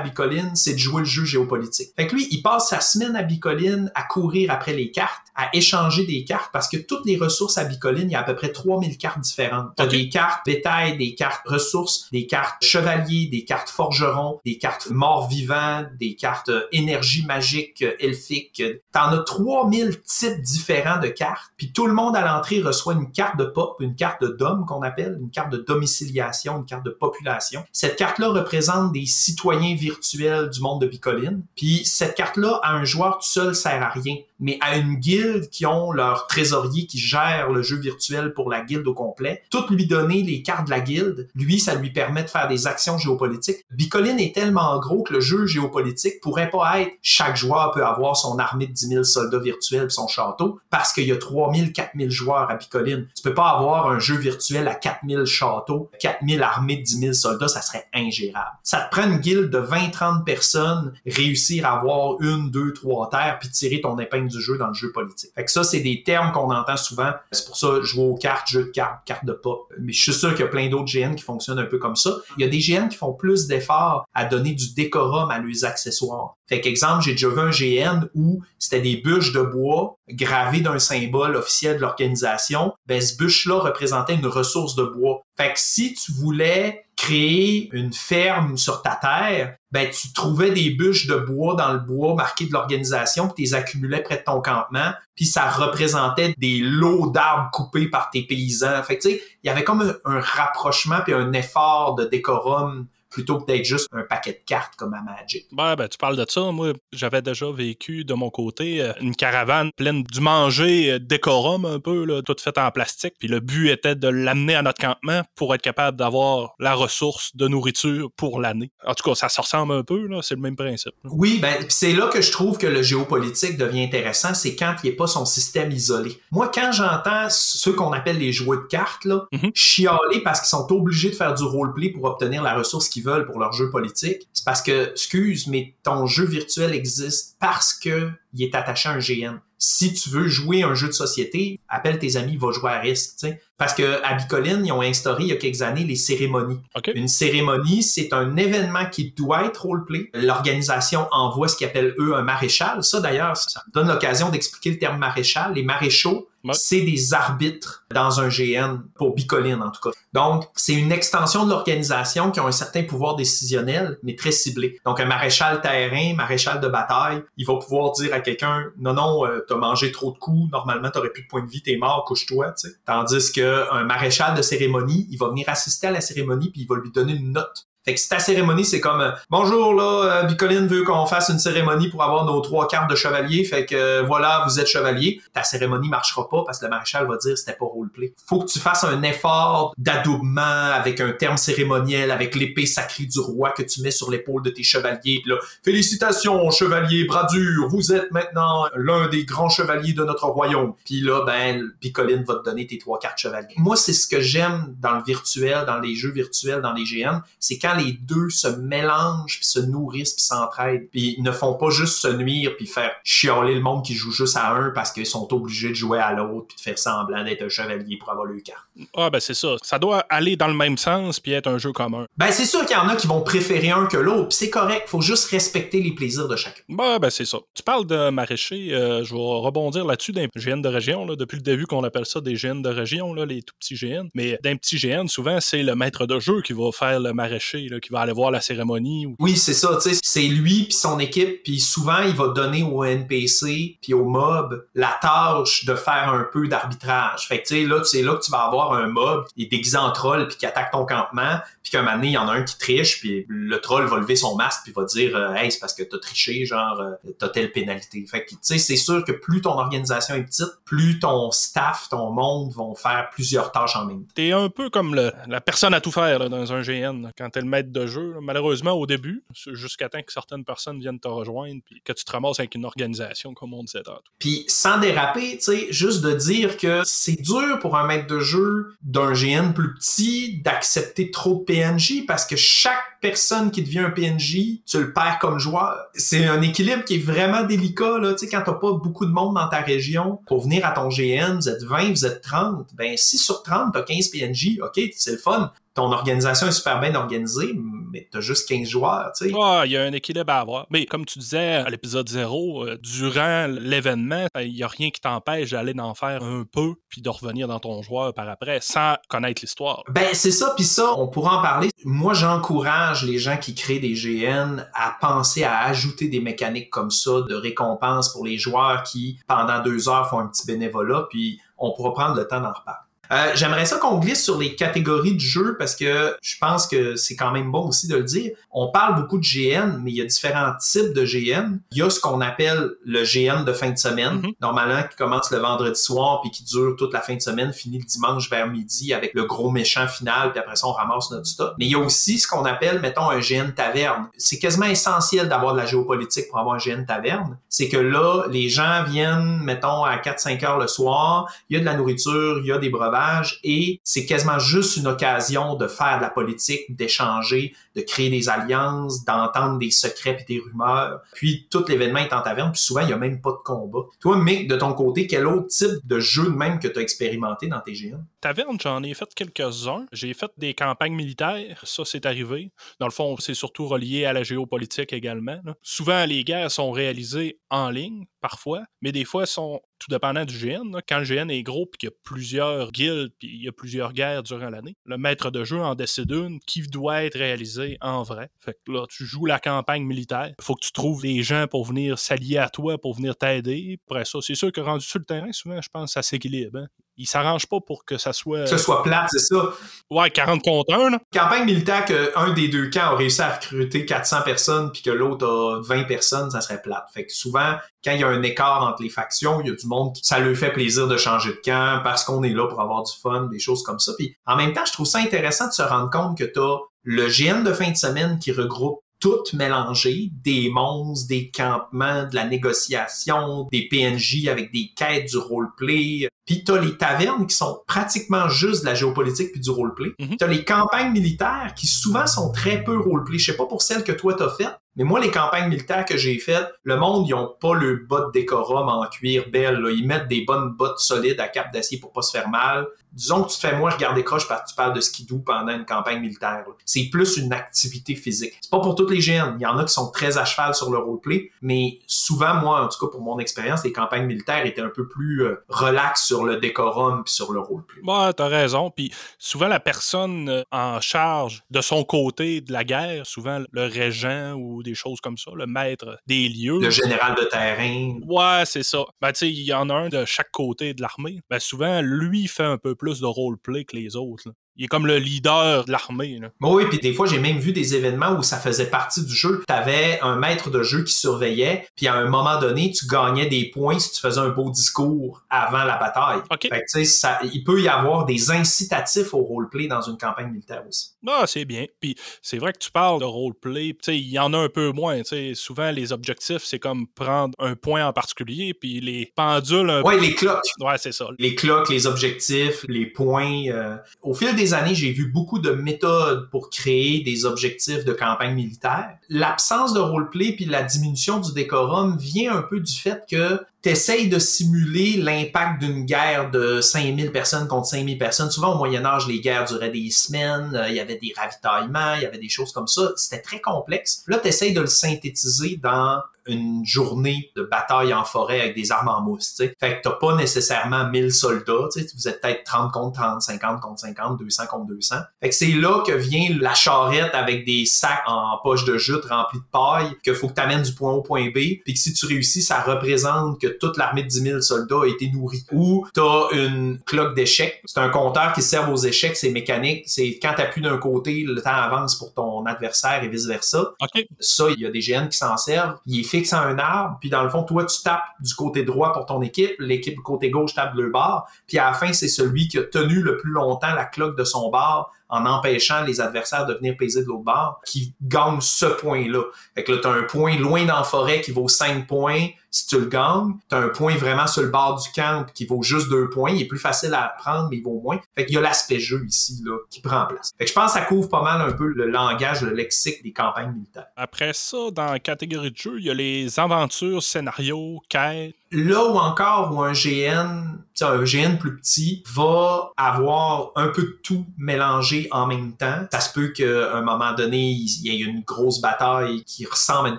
Bicoline, c'est de jouer le jeu géopolitique. Fait que lui, il passe sa semaine à Bicoline à courir après les cartes, à échanger des cartes, parce que toutes les ressources à Bicoline, il y a à peu près 3000 cartes différentes. T'as des cartes bétail, des cartes ressources, des cartes chevaliers, des cartes forgerons, des cartes morts-vivants, des cartes euh, énergie magique, euh, elfique. T'en as 3000 types différents de cartes, puis tout le monde à l'entrée reçoit une carte de pop, une carte de dom qu'on appelle, une carte de domiciliation, une carte de population. Cette carte-là représente des citoyens virtuels du monde de Bicoline, puis cette carte-là, à un joueur tout seul, sert à rien. Mais à une guilde qui ont leur trésorier qui gère le jeu virtuel pour la guilde au complet. Tout lui donner les cartes de la guilde, lui, ça lui permet de faire des actions géopolitiques. Bicoline est tellement gros que le jeu géopolitique pourrait pas être chaque joueur peut avoir son armée de 10 000 soldats virtuels son château parce qu'il y a 3 000, 4 000 joueurs à Bicoline. Tu peux pas avoir un jeu virtuel à 4 000 châteaux, 4 000 armées de 10 000 soldats, ça serait ingérable. Ça te prend une guilde de 20-30 personnes, réussir à avoir une, deux, trois terres, puis tirer ton épingle du jeu dans le jeu politique. Fait que ça, c'est des termes qu'on entend souvent. C'est pour ça, jouer aux cartes, jeu de cartes, carte de pop. Mais je suis sûr qu'il y a plein d'autres GN qui fonctionnent un peu comme ça. Il y a des GN qui font plus d'efforts à donner du décorum à leurs accessoires. Fait qu'exemple, j'ai déjà vu un GN où c'était des bûches de bois gravées d'un symbole officiel de l'organisation. Ben, ce bûche-là représentait une ressource de bois. Fait que si tu voulais créer une ferme sur ta terre, ben tu trouvais des bûches de bois dans le bois marqué de l'organisation, puis tu les accumulais près de ton campement, puis ça représentait des lots d'arbres coupés par tes paysans. Fait tu sais, il y avait comme un, un rapprochement puis un effort de décorum plutôt que d'être juste un paquet de cartes comme à Magic. Ouais, ben, tu parles de ça. Moi, j'avais déjà vécu de mon côté euh, une caravane pleine du manger euh, décorum un peu, là, tout fait en plastique. Puis le but était de l'amener à notre campement pour être capable d'avoir la ressource de nourriture pour l'année. En tout cas, ça se ressemble un peu, là, c'est le même principe. Oui, ben, c'est là que je trouve que le géopolitique devient intéressant, c'est quand il n'y a pas son système isolé. Moi, quand j'entends ceux qu'on appelle les joueurs de cartes, là, Mhm. chialer parce qu'ils sont obligés de faire du roleplay pour obtenir la ressource qu'ils veulent pour leur jeu politique, c'est parce que, excuse, mais ton jeu virtuel existe parce que il est attaché à un GN. Si tu veux jouer un jeu de société, appelle tes amis, va jouer à risque, tu sais. Parce que à Bicoline, ils ont instauré il y a quelques années les cérémonies. Une cérémonie, c'est un événement qui doit être roleplay. L'organisation envoie ce qu'ils appellent eux un maréchal. Ça d'ailleurs, ça me donne l'occasion d'expliquer le terme maréchal. Les maréchaux, C'est des arbitres dans un GN, pour Bicoline en tout cas. Donc, c'est une extension de l'organisation qui a un certain pouvoir décisionnel, mais très ciblé. Donc, un maréchal terrain, maréchal de bataille, il va pouvoir dire à quelqu'un, non, non, euh, t'as mangé trop de coups, normalement t'aurais plus de points de vie, t'es mort, couche-toi, tu sais. Tandis que un maréchal de cérémonie, il va venir assister à la cérémonie puis il va lui donner une note. Fait que ta cérémonie, c'est comme euh, Bonjour là, euh, Bicoline veut qu'on fasse une cérémonie pour avoir nos trois cartes de chevalier, fait que euh, voilà, vous êtes chevalier. Ta cérémonie marchera pas parce que le maréchal va dire c'était pas roleplay. Faut que tu fasses un effort d'adoubement avec un terme cérémoniel, avec l'épée sacrée du roi que tu mets sur l'épaule de tes chevaliers. Puis là, félicitations, chevalier bras dur, vous êtes maintenant l'un des grands chevaliers de notre royaume. Puis là, ben, Bicoline va te donner tes trois cartes chevalier. Moi, c'est ce que j'aime dans le virtuel, dans les jeux virtuels, dans les GN, c'est quand les deux se mélangent, puis se nourrissent, puis s'entraident, puis ils ne font pas juste se nuire, puis faire chialer le monde qui joue juste à un parce qu'ils sont obligés de jouer à l'autre, puis de faire semblant d'être un chevalier pour avoir le carte. Ah, ben c'est ça. Ça doit aller dans le même sens puis être un jeu commun. Ben, c'est sûr qu'il y en a qui vont préférer un que l'autre, puis c'est correct, faut juste respecter les plaisirs de chacun. Ben, ben c'est ça. Tu parles de maraîcher, euh, je vais rebondir là-dessus d'un GN de région. Là, depuis le début qu'on appelle ça des GN de région, là, les tout petits GN. Mais d'un petit GN, souvent, c'est le maître de jeu qui va faire le maraîcher, là, qui va aller voir la cérémonie. Ou... Oui, c'est ça, c'est lui puis son équipe, puis souvent il va donner au NPC puis au mob la tâche de faire un peu d'arbitrage. Fait que tu sais là, c'est là que tu vas avoir un mob qui est déguisé en troll puis qui attaque ton campement, puis qu'un moment donné, il y en a un qui triche, puis le troll va lever son masque puis va dire euh, "Hey, c'est parce que t'as triché, genre euh, t'as telle pénalité." Fait que tu sais, c'est sûr que plus ton organisation est petite, plus ton staff, ton monde vont faire plusieurs tâches en même temps. T'es un peu comme le- la personne à tout faire là, dans un GN. Quand t'es le maître de jeu, malheureusement, au début, jusqu'à temps que certaines personnes viennent te rejoindre puis que tu te ramasses avec une organisation, comme on disait tantôt. Puis sans déraper, tu sais, juste de dire que c'est dur pour un maître de jeu d'un GN plus petit d'accepter trop de PNJ parce que chaque personne qui devient un PNJ, tu le perds comme joueur. C'est un équilibre qui est vraiment délicat, là, tu sais, quand t'as pas beaucoup de monde dans ta région, pour venir à ton GN, vous êtes 20, vous êtes 30, ben si sur 30, t'as 15 PNJ, ok, c'est le fun. Ton organisation est super bien organisée, mais t'as juste 15 joueurs, tu sais. Ah, il y a un équilibre à avoir. Mais comme tu disais à l'épisode 0, euh, durant l'événement, euh, il n'y a rien qui t'empêche d'aller en faire un peu puis de revenir dans ton joueur par après sans connaître l'histoire. Ben c'est ça, puis ça, on pourra en parler. Moi, j'encourage les gens qui créent des GN à penser à ajouter des mécaniques comme ça de récompense pour les joueurs qui, pendant deux heures, font un petit bénévolat, puis on pourra prendre le temps d'en reparler. Euh, J'aimerais ça qu'on glisse sur les catégories de jeux parce que je pense que c'est quand même bon aussi de le dire. On parle beaucoup de GN, mais il y a différents types de GN. Il y a ce qu'on appelle le GN de fin de semaine, Mhm. normalement qui commence le vendredi soir puis qui dure toute la fin de semaine, finit le dimanche vers midi avec le gros méchant final, puis après ça on ramasse notre stock. Mais il y a aussi ce qu'on appelle, mettons, un GN taverne. C'est quasiment essentiel d'avoir de la géopolitique pour avoir un GN taverne. C'est que là, les gens viennent, mettons, à 4-5 heures le soir, il y a de la nourriture, il y a des breuvages, et c'est quasiment juste une occasion de faire de la politique, d'échanger, de créer des alliances, d'entendre des secrets et des rumeurs. Puis tout l'événement est en taverne, puis souvent il y a même pas de combat. Toi, Mick, de ton côté, quel autre type de jeu de même que tu as expérimenté dans tes GN? Taverne, j'en ai fait quelques-uns. J'ai fait des campagnes militaires, ça c'est arrivé. Dans le fond, c'est surtout relié à la géopolitique également. Souvent, les guerres sont réalisées en ligne, parfois, mais des fois, sont tout dépendant du GN. Quand le GN est gros puis qu'il y a plusieurs guildes puis il y a plusieurs guerres durant l'année, le maître de jeu en décide une qui doit être réalisée en vrai. Fait que là, tu joues la campagne militaire. Il faut que tu trouves des gens pour venir s'allier à toi, pour venir t'aider. Après ça, c'est sûr que rendu sur le terrain, souvent, je pense, ça s'équilibre. Hein. Ils s'arrangent pas pour que ça soit. Que ce soit plate, c'est ça. Ouais, 40 contre 1, là. Campagne militaire que un des deux camps a réussi à recruter 400 personnes puis que l'autre a 20 personnes, ça serait plate. Fait que souvent, quand il y a un écart entre les factions, il y a du monde qui ça lui fait plaisir de changer de camp parce qu'on est là pour avoir du fun, des choses comme ça. Puis en même temps, je trouve ça intéressant de se rendre compte que tu as le GN de fin de semaine qui regroupe tout mélangé, des monstres, des campements, de la négociation, des PNJ avec des quêtes, du roleplay. Puis t'as les tavernes qui sont pratiquement juste de la géopolitique puis du roleplay. Mhm. T'as les campagnes militaires qui souvent sont très peu roleplay. Je sais pas pour celles que toi t'as faites, mais moi les campagnes militaires que j'ai faites, le monde ils ont pas le bas de décorum en cuir belle. là. Ils mettent des bonnes bottes solides à cap d'acier pour pas se faire mal. Disons que tu te fais moins regarder croche parce que tu parles de skidoo pendant une campagne militaire. C'est plus une activité physique. C'est pas pour toutes les GN. Il y en a qui sont très à cheval sur le roleplay, mais souvent, moi, en tout cas pour mon expérience, les campagnes militaires étaient un peu plus euh, relax sur le décorum puis sur le roleplay. Ouais, t'as raison. Puis souvent, la personne euh, en charge de son côté de la guerre, souvent le régent ou des choses comme ça, le maître des lieux. Le général de terrain. Ouais, c'est ça. Ben, tu sais, il y en a un de chaque côté de l'armée. Ben, souvent, lui fait un peu plus de roleplay que les autres. là. Il est comme le leader de l'armée. Oui, puis des fois, j'ai même vu des événements où ça faisait partie du jeu. Tu avais un maître de jeu qui surveillait, puis à un moment donné, tu gagnais des points si tu faisais un beau discours avant la bataille. OK. Fait que, ça- il peut y avoir des incitatifs au roleplay dans une campagne militaire aussi. Ah, c'est bien. Puis c'est vrai que tu parles de roleplay. Il y en a un peu moins. Souvent, les objectifs, c'est comme prendre un point en particulier, puis les pendules Ouais, les cloques. Ouais, c'est ça. les cloques, les objectifs, les points. euh, Au fil des années, j'ai vu beaucoup de méthodes pour créer des objectifs de campagne militaire. L'absence de roleplay puis la diminution du décorum vient un peu du fait que t'essayes de simuler l'impact d'une guerre de 5000 personnes contre 5000 personnes. Souvent, au Moyen Âge, les guerres duraient des semaines, euh, il y avait des ravitaillements, il y avait des choses comme ça. C'était très complexe. Là, t'essayes de le synthétiser dans une journée de bataille en forêt avec des armes en mousse, tu sais. Fait que t'as pas nécessairement 1000 soldats, tu sais. Vous êtes peut-être 30 contre 30, 50 contre 50, 200 contre 200. Fait que c'est là que vient la charrette avec des sacs en poche de jute remplis de paille, que faut que t'amènes du point A au point B, puis que si tu réussis, ça représente que toute l'armée de 10 000 soldats a été nourrie. Ou t'as une cloque d'échecs. C'est un compteur qui sert aux échecs, c'est mécanique. C'est quand t'appuies d'un côté, le temps avance pour ton adversaire et vice-versa. OK. Ça, il y a des GN qui s'en servent. Il est fixe un arbre, puis dans le fond, toi, tu tapes du côté droit pour ton équipe, l'équipe du côté gauche tape le bar, puis à la fin, c'est celui qui a tenu le plus longtemps la cloque de son bar en empêchant les adversaires de venir peser de l'autre bar, qui gagne ce point-là. Fait que là, t'as un point loin dans la forêt qui vaut 5 points si tu le gagnes. T'as un point vraiment sur le bord du camp qui vaut juste 2 points. Il est plus facile à prendre, mais il vaut moins. Fait qu'il y a l'aspect jeu ici, là, qui prend place. Fait que je pense que ça couvre pas mal un peu le langage, le lexique des campagnes militaires. Après ça, dans la catégorie de jeu, il y a les aventures, scénarios, quêtes. Là où encore où un GN, un GN plus petit, va avoir un peu de tout mélangé en même temps. Ça se peut qu'à un moment donné, il y ait une grosse bataille qui ressemble à une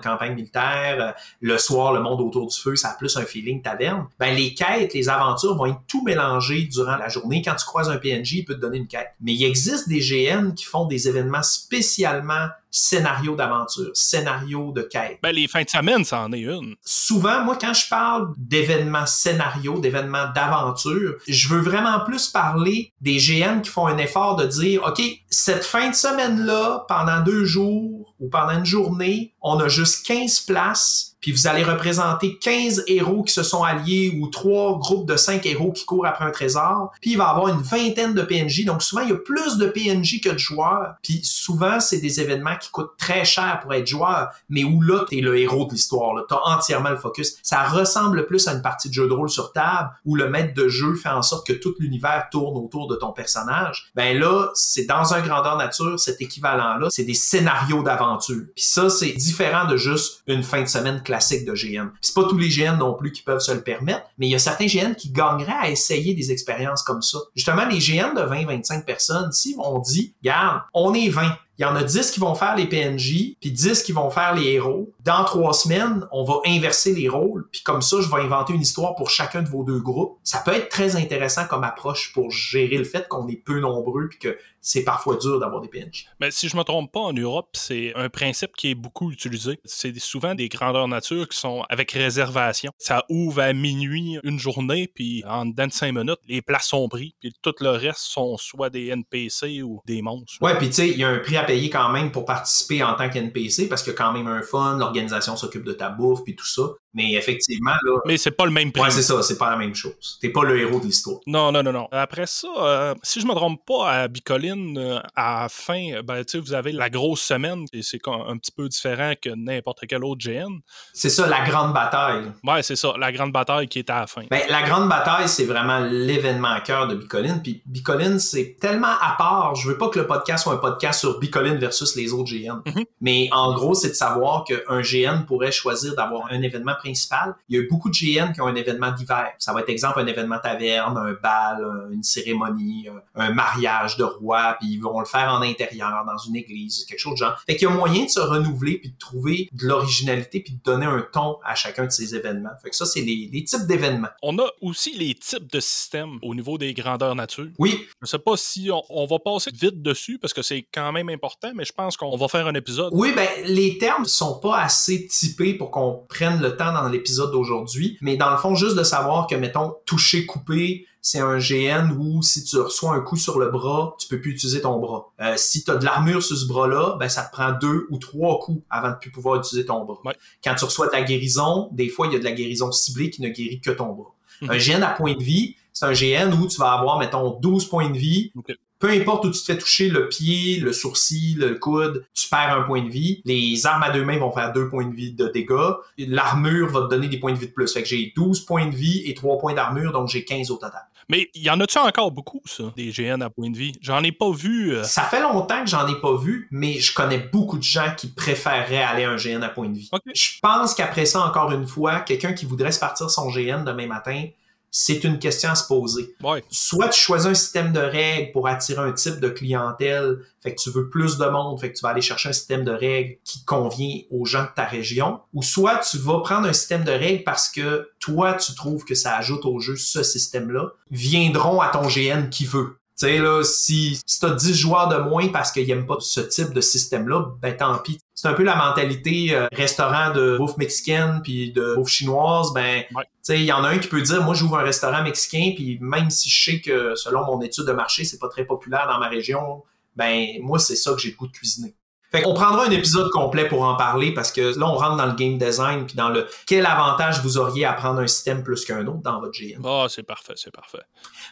campagne militaire. Le soir, le monde autour du feu, ça a plus un feeling taverne. Ben, les quêtes, les aventures vont être tout mélangées durant la journée. Quand tu croises un PNJ, il peut te donner une quête. Mais il existe des GN qui font des événements spécialement scénario d'aventure, scénario de quête. Ben, les fins de semaine, ça en est une. Souvent, moi, quand je parle d'événements scénario, d'événements d'aventure, je veux vraiment plus parler des GN qui font un effort de dire, OK, cette fin de semaine-là, pendant deux jours ou pendant une journée, on a juste 15 places puis vous allez représenter 15 héros qui se sont alliés ou trois groupes de 5 héros qui courent après un trésor. Puis il va y avoir une vingtaine de PNJ. Donc souvent, il y a plus de PNJ que de joueurs. Puis souvent, c'est des événements qui coûtent très cher pour être joueur, mais où là, t'es le héros de l'histoire. T'as entièrement le focus. Ça ressemble plus à une partie de jeu de rôle sur table où le maître de jeu fait en sorte que tout l'univers tourne autour de ton personnage. Ben là, c'est dans un grandeur nature, cet équivalent-là, c'est des scénarios d'aventure. Puis ça, c'est différent de juste une fin de semaine classique classique de GN. C'est pas tous les GN non plus qui peuvent se le permettre, mais il y a certains GN qui gagneraient à essayer des expériences comme ça. Justement, les GN de 20-25 personnes, si on dit, regarde, on est 20, il y en a 10 qui vont faire les PNJ, puis 10 qui vont faire les héros. Dans trois semaines, on va inverser les rôles, puis comme ça, je vais inventer une histoire pour chacun de vos deux groupes. Ça peut être très intéressant comme approche pour gérer le fait qu'on est peu nombreux, puis que c'est parfois dur d'avoir des PNJ. Mais si je me trompe pas, en Europe, c'est un principe qui est beaucoup utilisé. C'est souvent des grandeurs nature qui sont avec réservation. Ça ouvre à minuit une journée, puis en dedans de cinq minutes, les places sont prises, puis tout le reste sont soit des NPC ou des monstres. Ouais, puis tu sais, il y a un prix à payer quand même pour participer en tant qu'NPC parce qu'il y a quand même un fun, l'organisation s'occupe de ta bouffe puis tout ça. Mais effectivement, là. Mais c'est pas le même prix. Ouais, c'est ça, c'est pas la même chose. T'es pas le héros de l'histoire. Non, non, non, non. Après ça, euh, si je me trompe pas, à Bicoline, euh, à la fin, ben, tu sais, vous avez la grosse semaine, et c'est un petit peu différent que n'importe quel autre GN. C'est ça, la grande bataille. Ouais, c'est ça, la grande bataille qui est à la fin. Ben, la grande bataille, c'est vraiment l'événement à cœur de Bicoline. Puis Bicoline, c'est tellement à part. Je veux pas que le podcast soit un podcast sur Bicoline versus les autres GN. Mhm. Mais en gros, c'est de savoir qu'un GN pourrait choisir d'avoir un événement principal. Il y a beaucoup de GN qui ont un événement d'hiver. Ça va être exemple un événement taverne, un bal, une cérémonie, un mariage de roi, puis ils vont le faire en intérieur, dans une église, quelque chose de genre. Fait qu'il y a moyen de se renouveler puis de trouver de l'originalité puis de donner un ton à chacun de ces événements. Fait que ça, c'est les, les types d'événements. On a aussi les types de systèmes au niveau des grandeurs nature. Oui. Je sais pas si on, on va passer vite dessus parce que c'est quand même important, mais je pense qu'on va faire un épisode. Oui, ben les termes sont pas assez typés pour qu'on prenne le temps dans l'épisode d'aujourd'hui, mais dans le fond, juste de savoir que, mettons, toucher, couper, c'est un GN où si tu reçois un coup sur le bras, tu peux plus utiliser ton bras. Euh, si tu as de l'armure sur ce bras-là, ben ça te prend deux ou trois coups avant de plus pouvoir utiliser ton bras. Ouais. Quand tu reçois de la guérison, des fois, il y a de la guérison ciblée qui ne guérit que ton bras. Mhm. Un GN à point de vie, c'est un GN où tu vas avoir, mettons, 12 points de vie. Peu importe où tu te fais toucher, le pied, le sourcil, le coude, tu perds un point de vie. Les armes à deux mains vont faire deux points de vie de dégâts. L'armure va te donner des points de vie de plus. Fait que j'ai 12 points de vie et 3 points d'armure, donc j'ai 15 au total. Mais y en a-tu encore beaucoup, ça, des GN à point de vie? J'en ai pas vu. euh, Ça fait longtemps que j'en ai pas vu, mais je connais beaucoup de gens qui préféreraient aller à un GN à point de vie. Je pense qu'après ça, encore une fois, quelqu'un qui voudrait se partir son GN demain matin, c'est une question à se poser. Ouais. Soit tu choisis un système de règles pour attirer un type de clientèle, fait que tu veux plus de monde, fait que tu vas aller chercher un système de règles qui convient aux gens de ta région, ou soit tu vas prendre un système de règles parce que toi, tu trouves que ça ajoute au jeu ce système-là, viendront à ton GN qui veut. Tu sais, là, si, si t'as 10 joueurs de moins parce qu'ils aiment pas ce type de système-là, ben tant pis. C'est un peu la mentalité euh, restaurant de bouffe mexicaine puis de bouffe chinoise. Ben, Ouais. tu sais, il y en a un qui peut dire, moi, j'ouvre un restaurant mexicain, puis même si je sais que, selon mon étude de marché, c'est pas très populaire dans ma région, ben, moi, c'est ça que j'ai le goût de cuisiner. Fait qu'on prendra un épisode complet pour en parler parce que là, on rentre dans le game design puis dans le quel avantage vous auriez à prendre un système plus qu'un autre dans votre GN. Ah, c'est parfait, c'est parfait.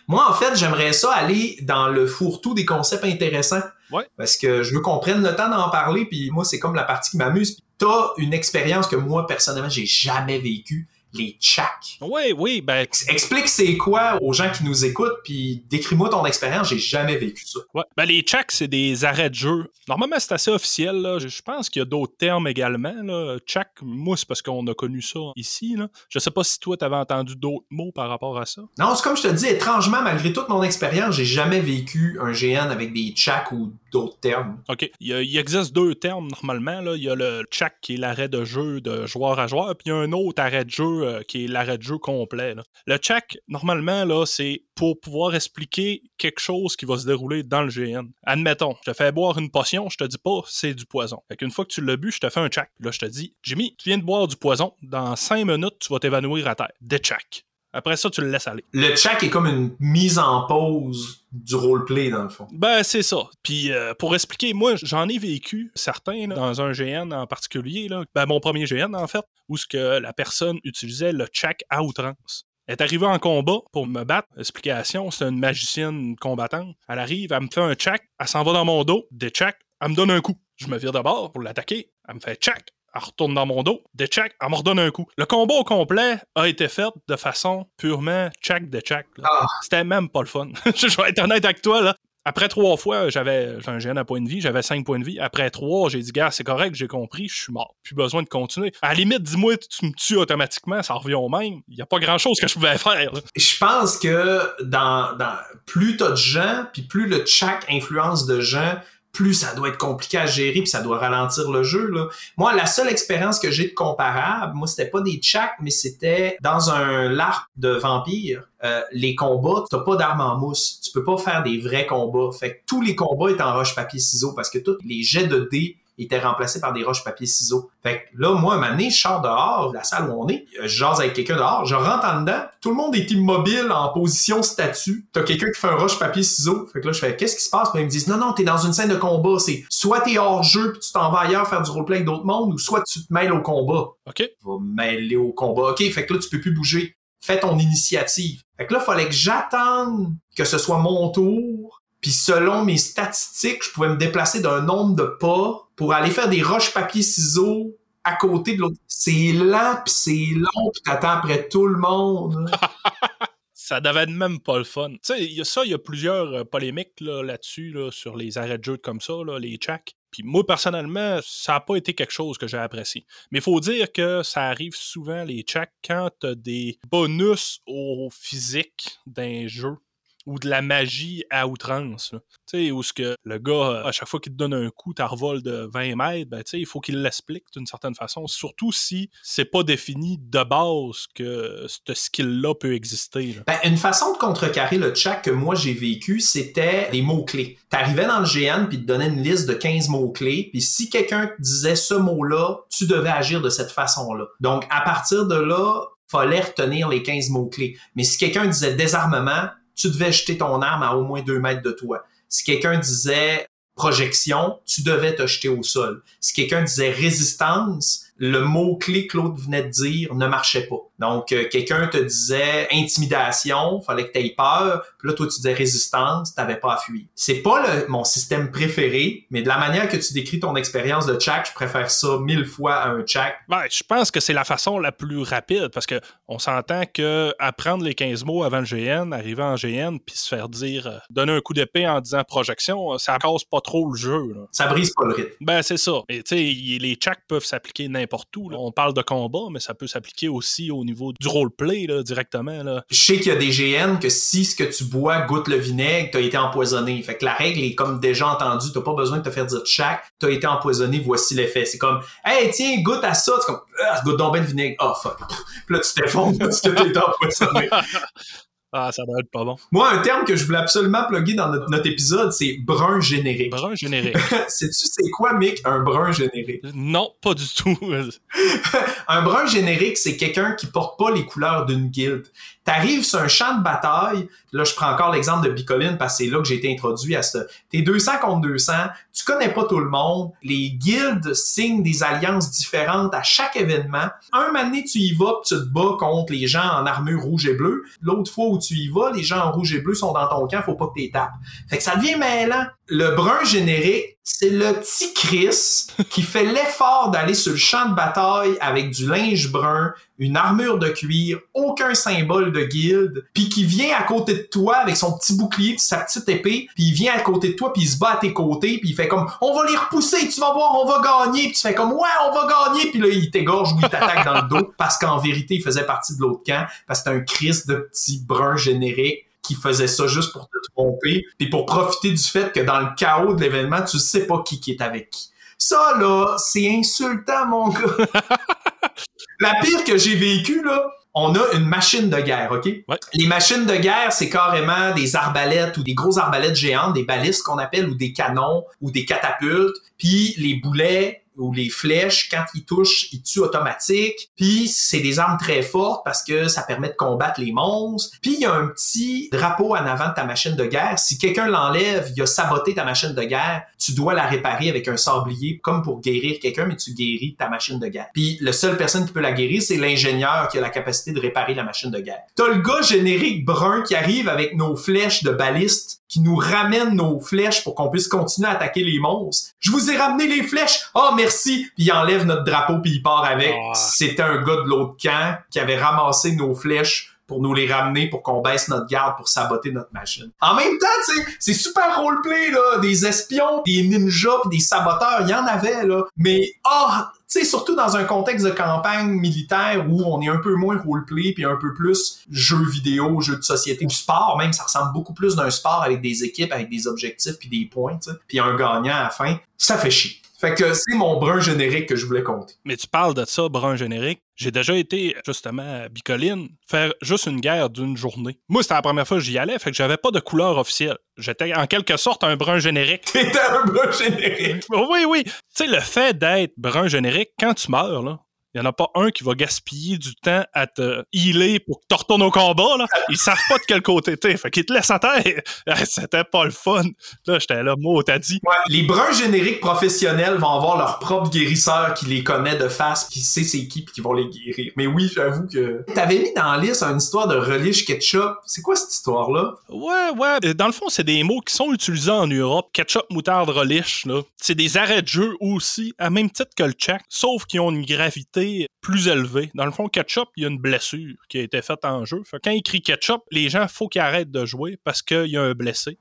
Moi, en fait, j'aimerais ça aller dans le fourre-tout des concepts intéressants. Ouais. Parce que je veux qu'on prenne le temps d'en parler, puis moi, c'est comme la partie qui m'amuse. T'as une expérience que moi, personnellement, j'ai jamais vécue, les chaks. Oui, oui, ben, Explique c'est quoi aux gens qui nous écoutent, puis décris-moi ton expérience, j'ai jamais vécu ça. ouais. ben les checks, c'est des arrêts de jeu. Normalement, c'est assez officiel. Là. Je pense qu'il y a d'autres termes également. Là. Check, moi, c'est parce qu'on a connu ça ici. Là. Je sais pas si toi, tu avais entendu d'autres mots par rapport à ça. Non, c'est comme je te dis, étrangement, malgré toute mon expérience, j'ai jamais vécu un GN avec des chaks ou d'autres termes. OK. Il, existe deux termes normalement. Il y a le check qui est l'arrêt de jeu de joueur à joueur, puis il y a un autre arrêt de jeu euh, qui est l'arrêt de jeu complet. Le check, normalement, là, c'est pour pouvoir expliquer quelque chose qui va se dérouler dans le GN. Admettons, je te fais boire une potion, je te dis pas c'est du poison. Fait qu'une fois que tu l'as bu, je te fais un check. là, je te dis, Jimmy, tu viens de boire du poison, dans cinq minutes, tu vas t'évanouir à terre. Des check. Après ça, tu le laisses aller. Le check est comme une mise en pause du roleplay, dans le fond. Ben, c'est ça. Puis, euh, pour expliquer, moi, j'en ai vécu certains dans un GN en particulier. Là. Ben, mon premier GN, en fait, où ce que la personne utilisait le check à outrance. Elle est arrivée en combat pour me battre. Explication, c'est une magicienne combattante. Elle arrive, elle me fait un check, elle s'en va dans mon dos, des checks, elle me donne un coup. Je me vire d'abord pour l'attaquer, elle me fait check, elle retourne dans mon dos, des check, elle me redonne un coup. Le combat au complet a été fait de façon purement check de check. Ah. C'était même pas le fun. je vais être honnête avec toi, là. Après trois fois, j'avais un gène à point de vie, j'avais cinq points de vie. Après trois, j'ai dit, gars, c'est correct, j'ai compris, je suis mort. Plus besoin de continuer. À la limite, dis-moi, tu me tues automatiquement, ça revient au même. Il n'y a pas grand-chose que je pouvais faire. Je pense que dans, dans plus t'as de gens, puis plus le check influence de gens, plus ça doit être compliqué à gérer puis ça doit ralentir le jeu là. Moi la seule expérience que j'ai de comparable, moi c'était pas des chats mais c'était dans un larp de vampires. Euh, les combats, t'as pas d'armes en mousse, tu peux pas faire des vrais combats. Fait que tous les combats étaient en roche papier ciseaux parce que tous les jets de dés était remplacé par des roches papier ciseaux. Fait que là, moi, un moment je sors dehors, la salle où on est, je jase avec quelqu'un dehors, je rentre en dedans, tout le monde est immobile en position statue. T'as quelqu'un qui fait un roche papier ciseaux. Fait que là, je fais qu'est-ce qui se passe? Puis ils me disent non, non, t'es dans une scène de combat. C'est soit t'es hors jeu puis tu t'en vas ailleurs faire du roleplay avec d'autres mondes, ou soit tu te mêles au combat. OK. Tu vas mêler au combat. OK, fait que là, tu peux plus bouger. Fais ton initiative. Fait que là, fallait que j'attende que ce soit mon tour puis selon mes statistiques, je pouvais me déplacer d'un nombre de pas pour aller faire des roches papier ciseaux à côté de l'autre. C'est lent, puis c'est long, puis t'attends après tout le monde. ça devait même pas le fun. Tu sais, il y a ça, il y a plusieurs euh, polémiques là-dessus, là, sur les arrêts de jeu comme ça, là, les checks. Puis moi, personnellement, ça n'a pas été quelque chose que j'ai apprécié. Mais il faut dire que ça arrive souvent, les checks, quand t'as des bonus au physique d'un jeu ou de la magie à outrance. Tu sais, où ce que le gars, à chaque fois qu'il te donne un coup, tu revol de 20 mètres, ben, tu sais, il faut qu'il l'explique d'une certaine façon. Surtout si c'est pas défini de base que ce skill-là peut exister. Ben, une façon de contrecarrer le chat que moi j'ai vécu, c'était les mots-clés. T'arrivais dans le GN puis te donnait une liste de 15 mots-clés, puis si quelqu'un disait ce mot-là, tu devais agir de cette façon-là. Donc, à partir de là, fallait retenir les 15 mots-clés. Mais si quelqu'un disait désarmement, tu devais jeter ton arme à au moins deux mètres de toi. Si quelqu'un disait projection, tu devais te jeter au sol. Si quelqu'un disait résistance, le mot-clé que l'autre venait de dire ne marchait pas. Donc, euh, quelqu'un te disait intimidation, fallait que tu aies peur, puis là, toi, tu disais résistance, t'avais pas à fuir. C'est pas le, mon système préféré, mais de la manière que tu décris ton expérience de chat, je préfère ça mille fois à un chat. Ben, je pense que c'est la façon la plus rapide, parce que on s'entend que apprendre les 15 mots avant le GN, arriver en GN, puis se faire dire, euh, donner un coup d'épée en disant projection, ça casse pas trop le jeu. Ça brise pas le rythme. Ben, c'est ça. Et tu sais, les chats peuvent s'appliquer n'importe où. On parle de combat, mais ça peut s'appliquer aussi au niveau du roleplay là, directement. Là. Je sais qu'il y a des GN que si ce que tu bois goûte le vinaigre, t'as été empoisonné. Fait que la règle est comme déjà entendue, t'as pas besoin de te faire dire chaque, t'as été empoisonné, voici l'effet. C'est comme Hey tiens, goûte à ça, c'est comme ah, goûte donc bien le vinaigre. Oh fuck. Puis là tu t'effondres parce que t'as été empoisonné. Ah, ça doit être pas bon. Moi, un terme que je voulais absolument plugger dans notre, épisode, c'est brun générique. Brun générique. Sais-tu c'est quoi, Mick, un brun générique? Non, pas du tout. un brun générique, c'est quelqu'un qui porte pas les couleurs d'une guilde. T'arrives sur un champ de bataille, là je prends encore l'exemple de Bicoline parce que c'est là que j'ai été introduit à ça. T'es 200 contre 200, tu connais pas tout le monde, les guildes signent des alliances différentes à chaque événement. Un moment tu y vas, tu te bats contre les gens en armure rouge et bleue. L'autre fois où tu y vas, les gens en rouge et bleu sont dans ton camp, faut pas que tu tapes. Fait que ça devient mêlant. Le brun générique, c'est le petit Chris qui fait l'effort d'aller sur le champ de bataille avec du linge brun, une armure de cuir, aucun symbole de guilde, puis qui vient à côté de toi avec son petit bouclier, sa petite épée, puis il vient à côté de toi, puis il se bat à tes côtés, puis il fait comme on va les repousser, tu vas voir, on va gagner, puis tu fais comme ouais, on va gagner, puis là il t'égorge ou il t'attaque dans le dos parce qu'en vérité il faisait partie de l'autre camp parce que c'est un Chris de petit brun générique qu'il faisait ça juste pour te tromper, puis pour profiter du fait que dans le chaos de l'événement, tu sais pas qui, qui est avec qui. Ça, là, c'est insultant, mon gars. La pire que j'ai vécu, là, on a une machine de guerre, OK? Les machines de guerre, c'est carrément des arbalètes ou des grosses arbalètes géantes, des balistes qu'on appelle, ou des canons, ou des catapultes. Puis les boulets, ou les flèches, quand ils touchent, ils tuent automatique. Puis c'est des armes très fortes parce que ça permet de combattre les monstres. Puis il y a un petit drapeau en avant de ta machine de guerre. Si quelqu'un l'enlève, il a saboté ta machine de guerre, tu dois la réparer avec un sablier, comme pour guérir quelqu'un, mais tu guéris ta machine de guerre. Puis la seule personne qui peut la guérir, c'est l'ingénieur qui a la capacité de réparer la machine de guerre. T'as le gars générique brun qui arrive avec nos flèches de baliste qui nous ramène nos flèches pour qu'on puisse continuer à attaquer les monstres. Je vous ai ramené les flèches. Oh, merci. Puis il enlève notre drapeau puis il part avec. Ah. C'était un gars de l'autre camp qui avait ramassé nos flèches pour nous les ramener pour qu'on baisse notre garde pour saboter notre machine. En même temps, c'est super roleplay là, des espions, des ninjas, des saboteurs, il y en avait là. Mais ah, oh, tu sais, surtout dans un contexte de campagne militaire où on est un peu moins roleplay puis un peu plus jeux vidéo, jeux de société, du sport même, ça ressemble beaucoup plus d'un sport avec des équipes, avec des objectifs puis des points, puis un gagnant à la fin. Ça fait chier. Fait que c'est mon brun générique que je voulais compter. Mais tu parles de ça, brun générique. J'ai déjà été, justement, à Bicoline, faire juste une guerre d'une journée. Moi, c'était la première fois que j'y allais, fait que j'avais pas de couleur officielle. J'étais en quelque sorte un brun générique. T'étais un brun générique! Oui, oui. Tu sais, le fait d'être brun générique, quand tu meurs, là, il n'y en a pas un qui va gaspiller du temps à te healer pour que tu retournes au combat. Là. Ils savent pas de quel côté t'es. Fait qu'ils te laissent à terre. C'était pas le fun. Là, j'étais là, moi, t'as dit. Ouais, les bruns génériques professionnels vont avoir leur propre guérisseur qui les connaît de face, qui sait c'est qui, puis qui vont les guérir. Mais oui, j'avoue que. T'avais mis dans la liste une histoire de relish ketchup. C'est quoi cette histoire-là? Ouais, ouais. Dans le fond, c'est des mots qui sont utilisés en Europe. Ketchup, moutarde, relish, là. C'est des arrêts de jeu aussi, à même titre que le check, sauf qu'ils ont une gravité plus élevé. Dans le fond, Ketchup, il y a une blessure qui a été faite en jeu. Fait quand il crie Ketchup, les gens, faut qu'ils arrêtent de jouer parce qu'il y a un blessé.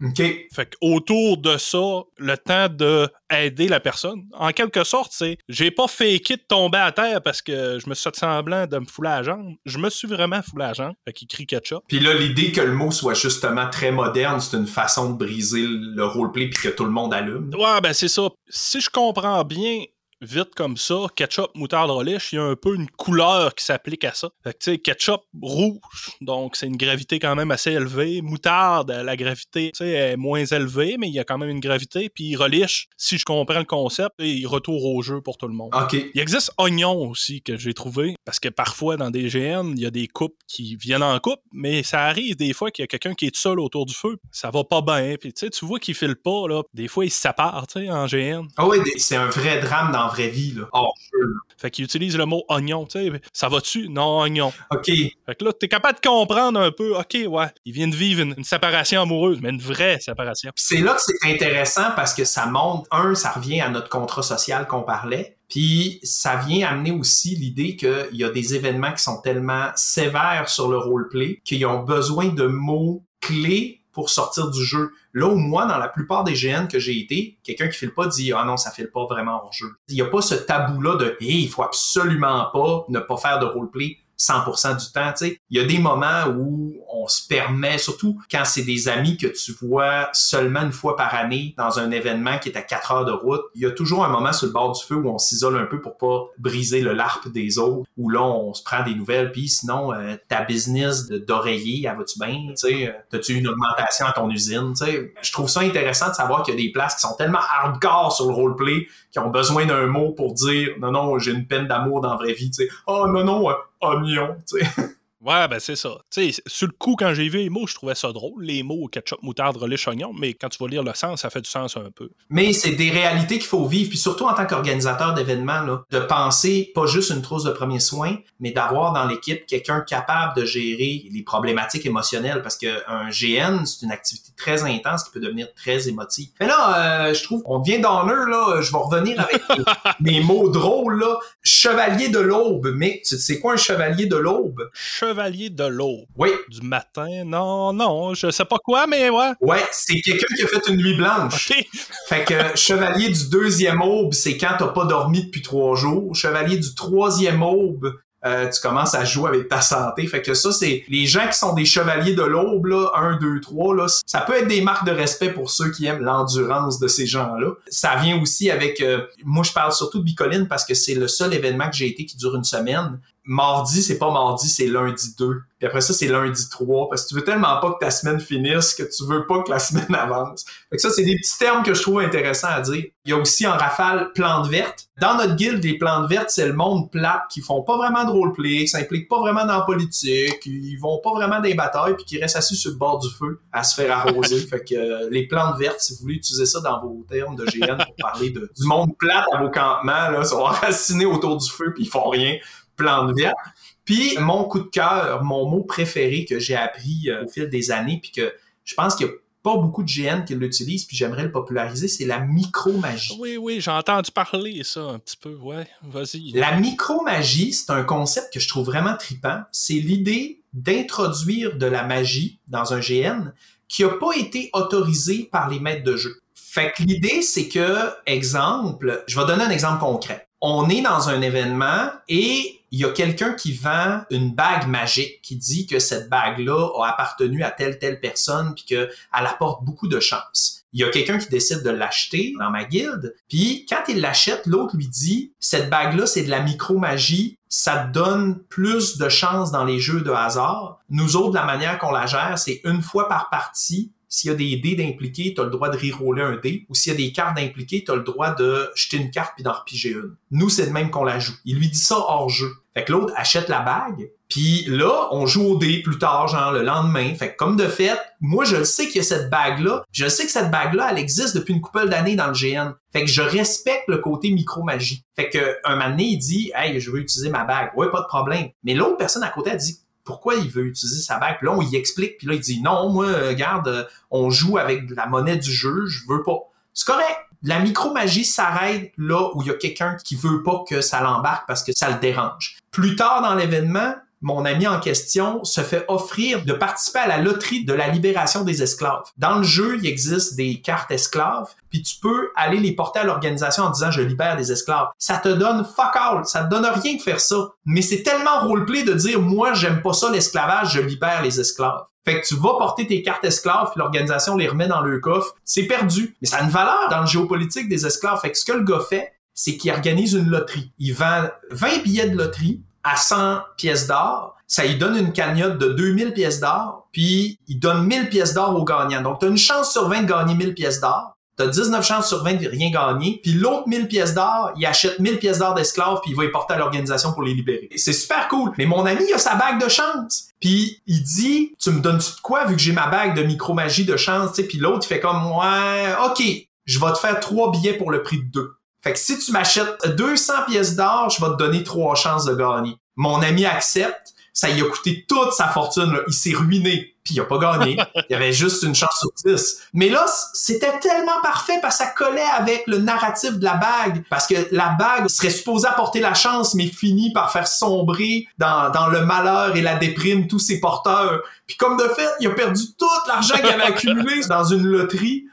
Fait autour de ça, le temps de aider la personne. En quelque sorte, c'est j'ai pas fait de tomber à terre parce que je me suis semblant de me fouler la jambe. Je me suis vraiment foulé la jambe. Fait qu'il crie ketchup. Puis là, l'idée que le mot soit justement très moderne, c'est une façon de briser le roleplay puis que tout le monde allume. Ouais, ben c'est ça. Si je comprends bien, vite comme ça, ketchup, moutarde, relish, il y a un peu une couleur qui s'applique à ça. Fait que, tu sais, ketchup rouge, donc c'est une gravité quand même assez élevée. Moutarde, la gravité, tu sais, est moins élevée, mais il y a quand même une gravité. Puis relish, si je comprends le concept, il retourne au jeu pour tout le monde. OK. Il existe oignon aussi que j'ai trouvé, parce que parfois dans des GN, il y a des coupes qui viennent en coupe, mais ça arrive des fois qu'il y a quelqu'un qui est seul autour du feu. Ça va pas bien, puis tu sais, tu vois qu'il file pas, là. Des fois, il se sépare, tu sais, en GN. Ah oui, c'est un vrai drame dans vraie vie, là. Oh, Fait qu'il utilise le mot oignon, tu sais. Ça va-tu? Non, oignon. OK. Fait que là, t'es capable de comprendre un peu, OK, ouais, il vient de vivre une, séparation amoureuse, mais une vraie séparation. C'est là que c'est intéressant parce que ça montre, un, ça revient à notre contrat social qu'on parlait, puis ça vient amener aussi l'idée qu'il y a des événements qui sont tellement sévères sur le roleplay qu'ils ont besoin de mots clés pour sortir du jeu. Là où moi, dans la plupart des GN que j'ai été, quelqu'un qui file pas dit ah non ça file pas vraiment en jeu. Il y a pas ce tabou là de hey, il faut absolument pas ne pas faire de roleplay 100% du temps. Tu sais. Il y a des moments où on se permet, surtout quand c'est des amis que tu vois seulement une fois par année dans un événement qui est à 4 heures de route, il y a toujours un moment sur le bord du feu où on s'isole un peu pour pas briser le larpe des autres, où là on se prend des nouvelles, puis sinon euh, ta business d'oreiller, elle va-tu bien? Tu sais, euh, T'as-tu une augmentation à ton usine? Je trouve ça intéressant de savoir qu'il y a des places qui sont tellement hardcore sur le roleplay qui ont besoin d'un mot pour dire non, non, j'ai une peine d'amour dans la vraie vie. Tu sais. Oh non, non, euh, oignon. Tu sais. Ouais, ben c'est ça. Tu sais, sur le coup, quand j'ai vu les mots, je trouvais ça drôle, les mots ketchup, moutarde, relish, oignon, mais quand tu vas lire le sens, ça fait du sens un peu. Mais c'est des réalités qu'il faut vivre, puis surtout en tant qu'organisateur d'événements, de penser pas juste une trousse de premiers soins, mais d'avoir dans l'équipe quelqu'un capable de gérer les problématiques émotionnelles, parce qu'un GN, c'est une activité très intense qui peut devenir très émotive. Mais là, euh, je trouve, on vient d'honneur, là, je vais revenir avec mes, mots drôles, là. Chevalier de l'aube, mais tu sais quoi un chevalier de l'aube? Chevalier de l'aube. Oui. Du matin. Non, non, je sais pas quoi, mais ouais. Ouais, c'est quelqu'un qui a fait une nuit blanche. Fait que chevalier du deuxième aube, c'est quand t'as pas dormi depuis trois jours. Chevalier du troisième aube, euh, tu commences à jouer avec ta santé. Fait que ça, c'est les gens qui sont des chevaliers de l'aube, là, 1, 2, 3, là, ça peut être des marques de respect pour ceux qui aiment l'endurance de ces gens-là. Ça vient aussi avec, euh, moi je parle surtout de Bicoline parce que c'est le seul événement que j'ai été qui dure une semaine mardi, c'est pas mardi, c'est lundi 2. Puis après ça, c'est lundi 3. Parce que tu veux tellement pas que ta semaine finisse que tu veux pas que la semaine avance. Fait que ça, c'est des petits termes que je trouve intéressants à dire. Il y a aussi en rafale plantes vertes. Dans notre guilde, les plantes vertes, c'est le monde plat qui font pas vraiment de roleplay, qui s'impliquent pas vraiment dans la politique, ils vont pas vraiment dans les batailles, puis qui restent assis sur le bord du feu à se faire arroser. fait que euh, les plantes vertes, si vous voulez utiliser ça dans vos termes de GN pour parler de, du monde plat à vos campements, là, sont enracinés autour du feu puis ils font rien plantes vertes. Puis mon coup de cœur, mon mot préféré que j'ai appris euh, au fil des années, puis que je pense qu'il y a pas beaucoup de GN qui l'utilisent, puis j'aimerais le populariser, c'est la micromagie. Oui, oui, j'ai entendu parler ça un petit peu, ouais, vas-y. La micromagie, c'est un concept que je trouve vraiment tripant. C'est l'idée d'introduire de la magie dans un GN qui n'a pas été autorisé par les maîtres de jeu. Fait que l'idée, c'est que, exemple, je vais donner un exemple concret. On est dans un événement et il y a quelqu'un qui vend une bague magique qui dit que cette bague-là a appartenu à telle telle personne puis qu'elle apporte beaucoup de chance. Il y a quelqu'un qui décide de l'acheter dans ma guilde, puis quand il l'achète, l'autre lui dit cette bague-là c'est de la micro-magie, ça donne plus de chance dans les jeux de hasard. Nous autres, la manière qu'on la gère, c'est une fois par partie, s'il y a des dés d'impliquer, tu le droit de reroller un dé. Ou s'il y a des cartes d'impliquer, tu le droit de jeter une carte puis d'en repiger une. Nous, c'est le même qu'on la joue. Il lui dit ça hors jeu. Fait que l'autre achète la bague, puis là, on joue au dé plus tard, genre le lendemain. Fait que comme de fait, moi je le sais qu'il y a cette bague-là. Je sais que cette bague-là, elle existe depuis une couple d'années dans le GN. Fait que je respecte le côté micro-magie. Fait que un moment il dit Hey, je veux utiliser ma bague. Ouais, pas de problème. Mais l'autre personne à côté a dit pourquoi il veut utiliser sa bague? Puis là, on y explique, puis là, il dit non, moi, regarde, euh, on joue avec la monnaie du jeu, je veux pas. C'est correct. La micromagie s'arrête là où il y a quelqu'un qui veut pas que ça l'embarque parce que ça le dérange. Plus tard dans l'événement, mon ami en question se fait offrir de participer à la loterie de la libération des esclaves. Dans le jeu, il existe des cartes esclaves, puis tu peux aller les porter à l'organisation en disant je libère des esclaves. Ça te donne fuck all, ça te donne rien de faire ça. Mais c'est tellement roleplay de dire moi j'aime pas ça l'esclavage, je libère les esclaves. Fait que tu vas porter tes cartes esclaves, puis l'organisation les remet dans le coffre. C'est perdu. Mais ça a une valeur dans le géopolitique des esclaves. Fait que ce que le gars fait, c'est qu'il organise une loterie. Il vend 20 billets de loterie à 100 pièces d'or, ça lui donne une cagnotte de 2000 pièces d'or, puis il donne 1000 pièces d'or aux gagnants. Donc, tu as une chance sur 20 de gagner 1000 pièces d'or. Tu as 19 chances sur 20 de rien gagner. Puis l'autre 1000 pièces d'or, il achète 1000 pièces d'or d'esclaves, puis il va les porter à l'organisation pour les libérer. C'est super cool. Mais mon ami, il a sa bague de chance. Puis il dit, tu me donnes-tu de quoi vu que j'ai ma bague de micro-magie de chance, Puis l'autre, il fait comme, ouais, OK, je vais te faire trois billets pour le prix de deux. Fait que si tu m'achètes 200 pièces d'or, je vais te donner trois chances de gagner. Mon ami accepte. Ça lui a coûté toute sa fortune. Là. Il s'est ruiné. Puis il a pas gagné. il avait juste une chance sur 10. Mais là, c'était tellement parfait parce que ça collait avec le narratif de la bague. Parce que la bague serait supposée apporter la chance, mais finit par faire sombrer dans, dans le malheur et la déprime tous ses porteurs. Puis comme de fait, il a perdu tout l'argent qu'il avait accumulé dans une loterie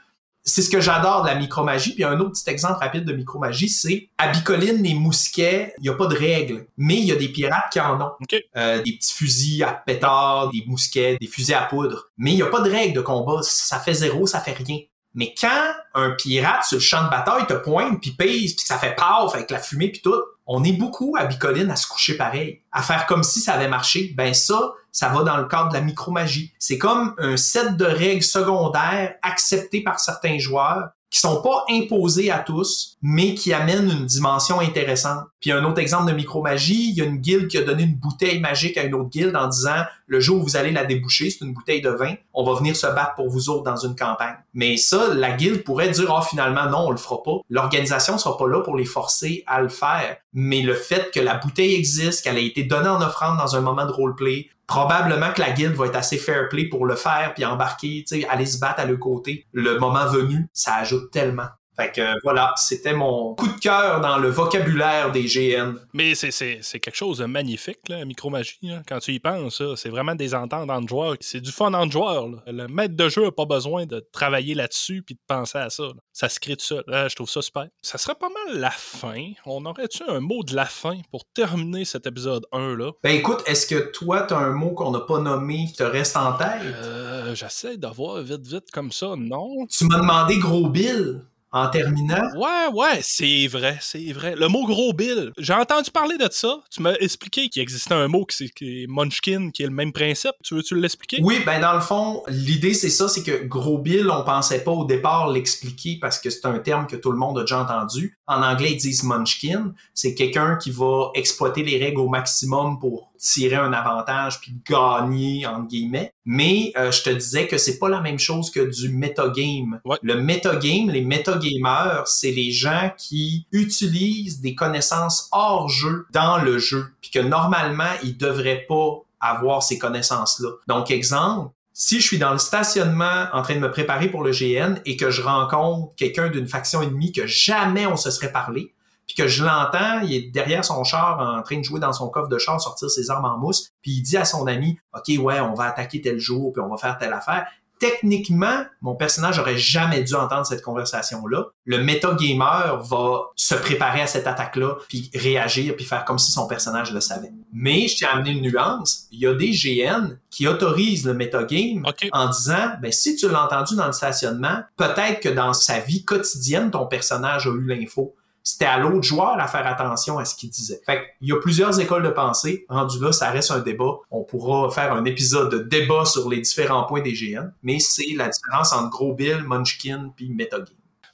c'est ce que j'adore de la micromagie. Puis un autre petit exemple rapide de micromagie, c'est à Bicoline, les mousquets, il n'y a pas de règles, mais il y a des pirates qui en ont. Euh, des petits fusils à pétard, des mousquets, des fusils à poudre. Mais il n'y a pas de règles de combat. Ça fait zéro, ça fait rien. Mais quand un pirate sur le champ de bataille te pointe, puis pèse, puis ça fait paf avec la fumée, puis tout, on est beaucoup à Bicoline à se coucher pareil, à faire comme si ça avait marché. Ben ça, ça va dans le cadre de la micromagie. C'est comme un set de règles secondaires acceptées par certains joueurs qui sont pas imposés à tous, mais qui amènent une dimension intéressante. Puis un autre exemple de micromagie, il y a une guilde qui a donné une bouteille magique à une autre guilde en disant le jour où vous allez la déboucher, c'est une bouteille de vin, on va venir se battre pour vous autres dans une campagne. Mais ça, la guilde pourrait dire oh finalement non, on le fera pas. L'organisation sera pas là pour les forcer à le faire, mais le fait que la bouteille existe, qu'elle a été donnée en offrande dans un moment de roleplay, probablement que la guilde va être assez fair play pour le faire puis embarquer, tu sais, aller se battre à le côté. Le moment venu, ça ajoute tellement. Fait que voilà, c'était mon coup de cœur dans le vocabulaire des GN. Mais c'est quelque chose de magnifique, la micromagie. Quand tu y penses, c'est vraiment des ententes entre joueurs. C'est du fun entre joueurs. Le maître de jeu n'a pas besoin de travailler là-dessus puis de penser à ça. Ça se crée tout seul. je trouve ça super. Ça serait pas mal la fin. On aurait-tu un mot de la fin pour terminer cet épisode 1-là? Ben écoute, est-ce que toi, tu as un mot qu'on n'a pas nommé qui te reste en tête? Euh, J'essaie d'avoir vite, vite comme ça. Non. Tu m'as demandé Gros Bill en terminant. Ouais, ouais, c'est vrai, c'est vrai. Le mot gros bill, j'ai entendu parler de ça. Tu m'as expliqué qu'il existait un mot qui, est Munchkin, qui est le même principe. Tu veux-tu l'expliquer? Oui, ben dans le fond, l'idée c'est ça, c'est que gros bill, on pensait pas au départ l'expliquer parce que c'est un terme que tout le monde a déjà entendu. En anglais, ils disent Munchkin. C'est quelqu'un qui va exploiter les règles au maximum pour tirer un avantage puis gagner entre guillemets. Mais euh, je te disais que c'est pas la même chose que du metagame. Le metagame, les metagamers, c'est les gens qui utilisent des connaissances hors jeu dans le jeu, puis que normalement ils devraient pas avoir ces connaissances-là. Donc exemple, si je suis dans le stationnement en train de me préparer pour le GN et que je rencontre quelqu'un d'une faction ennemie que jamais on se serait parlé, puis que je l'entends, il est derrière son char en train de jouer dans son coffre de char, sortir ses armes en mousse, puis il dit à son ami, OK, ouais, on va attaquer tel jour, puis on va faire telle affaire. Techniquement, mon personnage aurait jamais dû entendre cette conversation-là. Le metagamer va se préparer à cette attaque-là, puis réagir, puis faire comme si son personnage le savait. Mais je tiens à amener une nuance. Il y a des GN qui autorisent le metagame en disant, ben, si tu l'as entendu dans le stationnement, peut-être que dans sa vie quotidienne, ton personnage a eu l'info c'était à l'autre joueur à faire attention à ce qu'il disait. Fait il y a plusieurs écoles de pensée. Rendu là, ça reste un débat. On pourra faire un épisode de débat sur les différents points des GN, mais c'est la différence entre Gros Bill, Munchkin puis Metagame.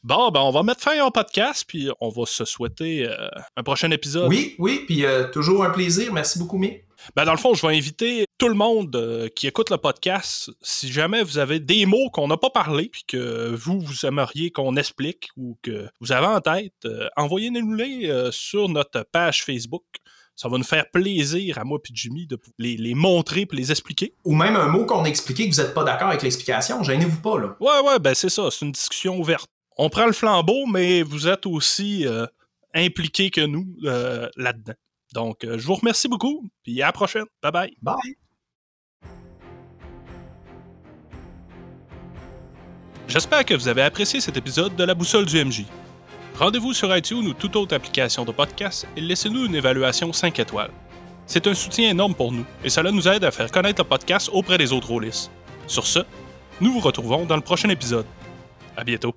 Bon, ben on va mettre fin au podcast, puis on va se souhaiter euh, un prochain épisode. Oui, oui, puis euh, toujours un plaisir. Merci beaucoup, Mi. Ben dans le fond, je vais inviter tout le monde euh, qui écoute le podcast, si jamais vous avez des mots qu'on n'a pas parlé, puis que vous, vous aimeriez qu'on explique ou que vous avez en tête, euh, envoyez-nous-les euh, sur notre page Facebook. Ça va nous faire plaisir à moi et Jimmy de les, les montrer et les expliquer. Ou même un mot qu'on a expliqué que vous n'êtes pas d'accord avec l'explication, gênez-vous pas, là. Ouais, ouais, ben c'est ça, c'est une discussion ouverte. On prend le flambeau, mais vous êtes aussi impliqués que nous là-dedans. Donc, euh, je vous remercie beaucoup, puis à la prochaine. Bye bye. Bye. J'espère que vous avez apprécié cet épisode de La Boussole du MJ. Rendez-vous sur iTunes ou toute autre application de podcast et laissez-nous une évaluation 5 étoiles. C'est un soutien énorme pour nous et cela nous aide à faire connaître le podcast auprès des autres rôlistes. Sur ce, nous vous retrouvons dans le prochain épisode. À bientôt.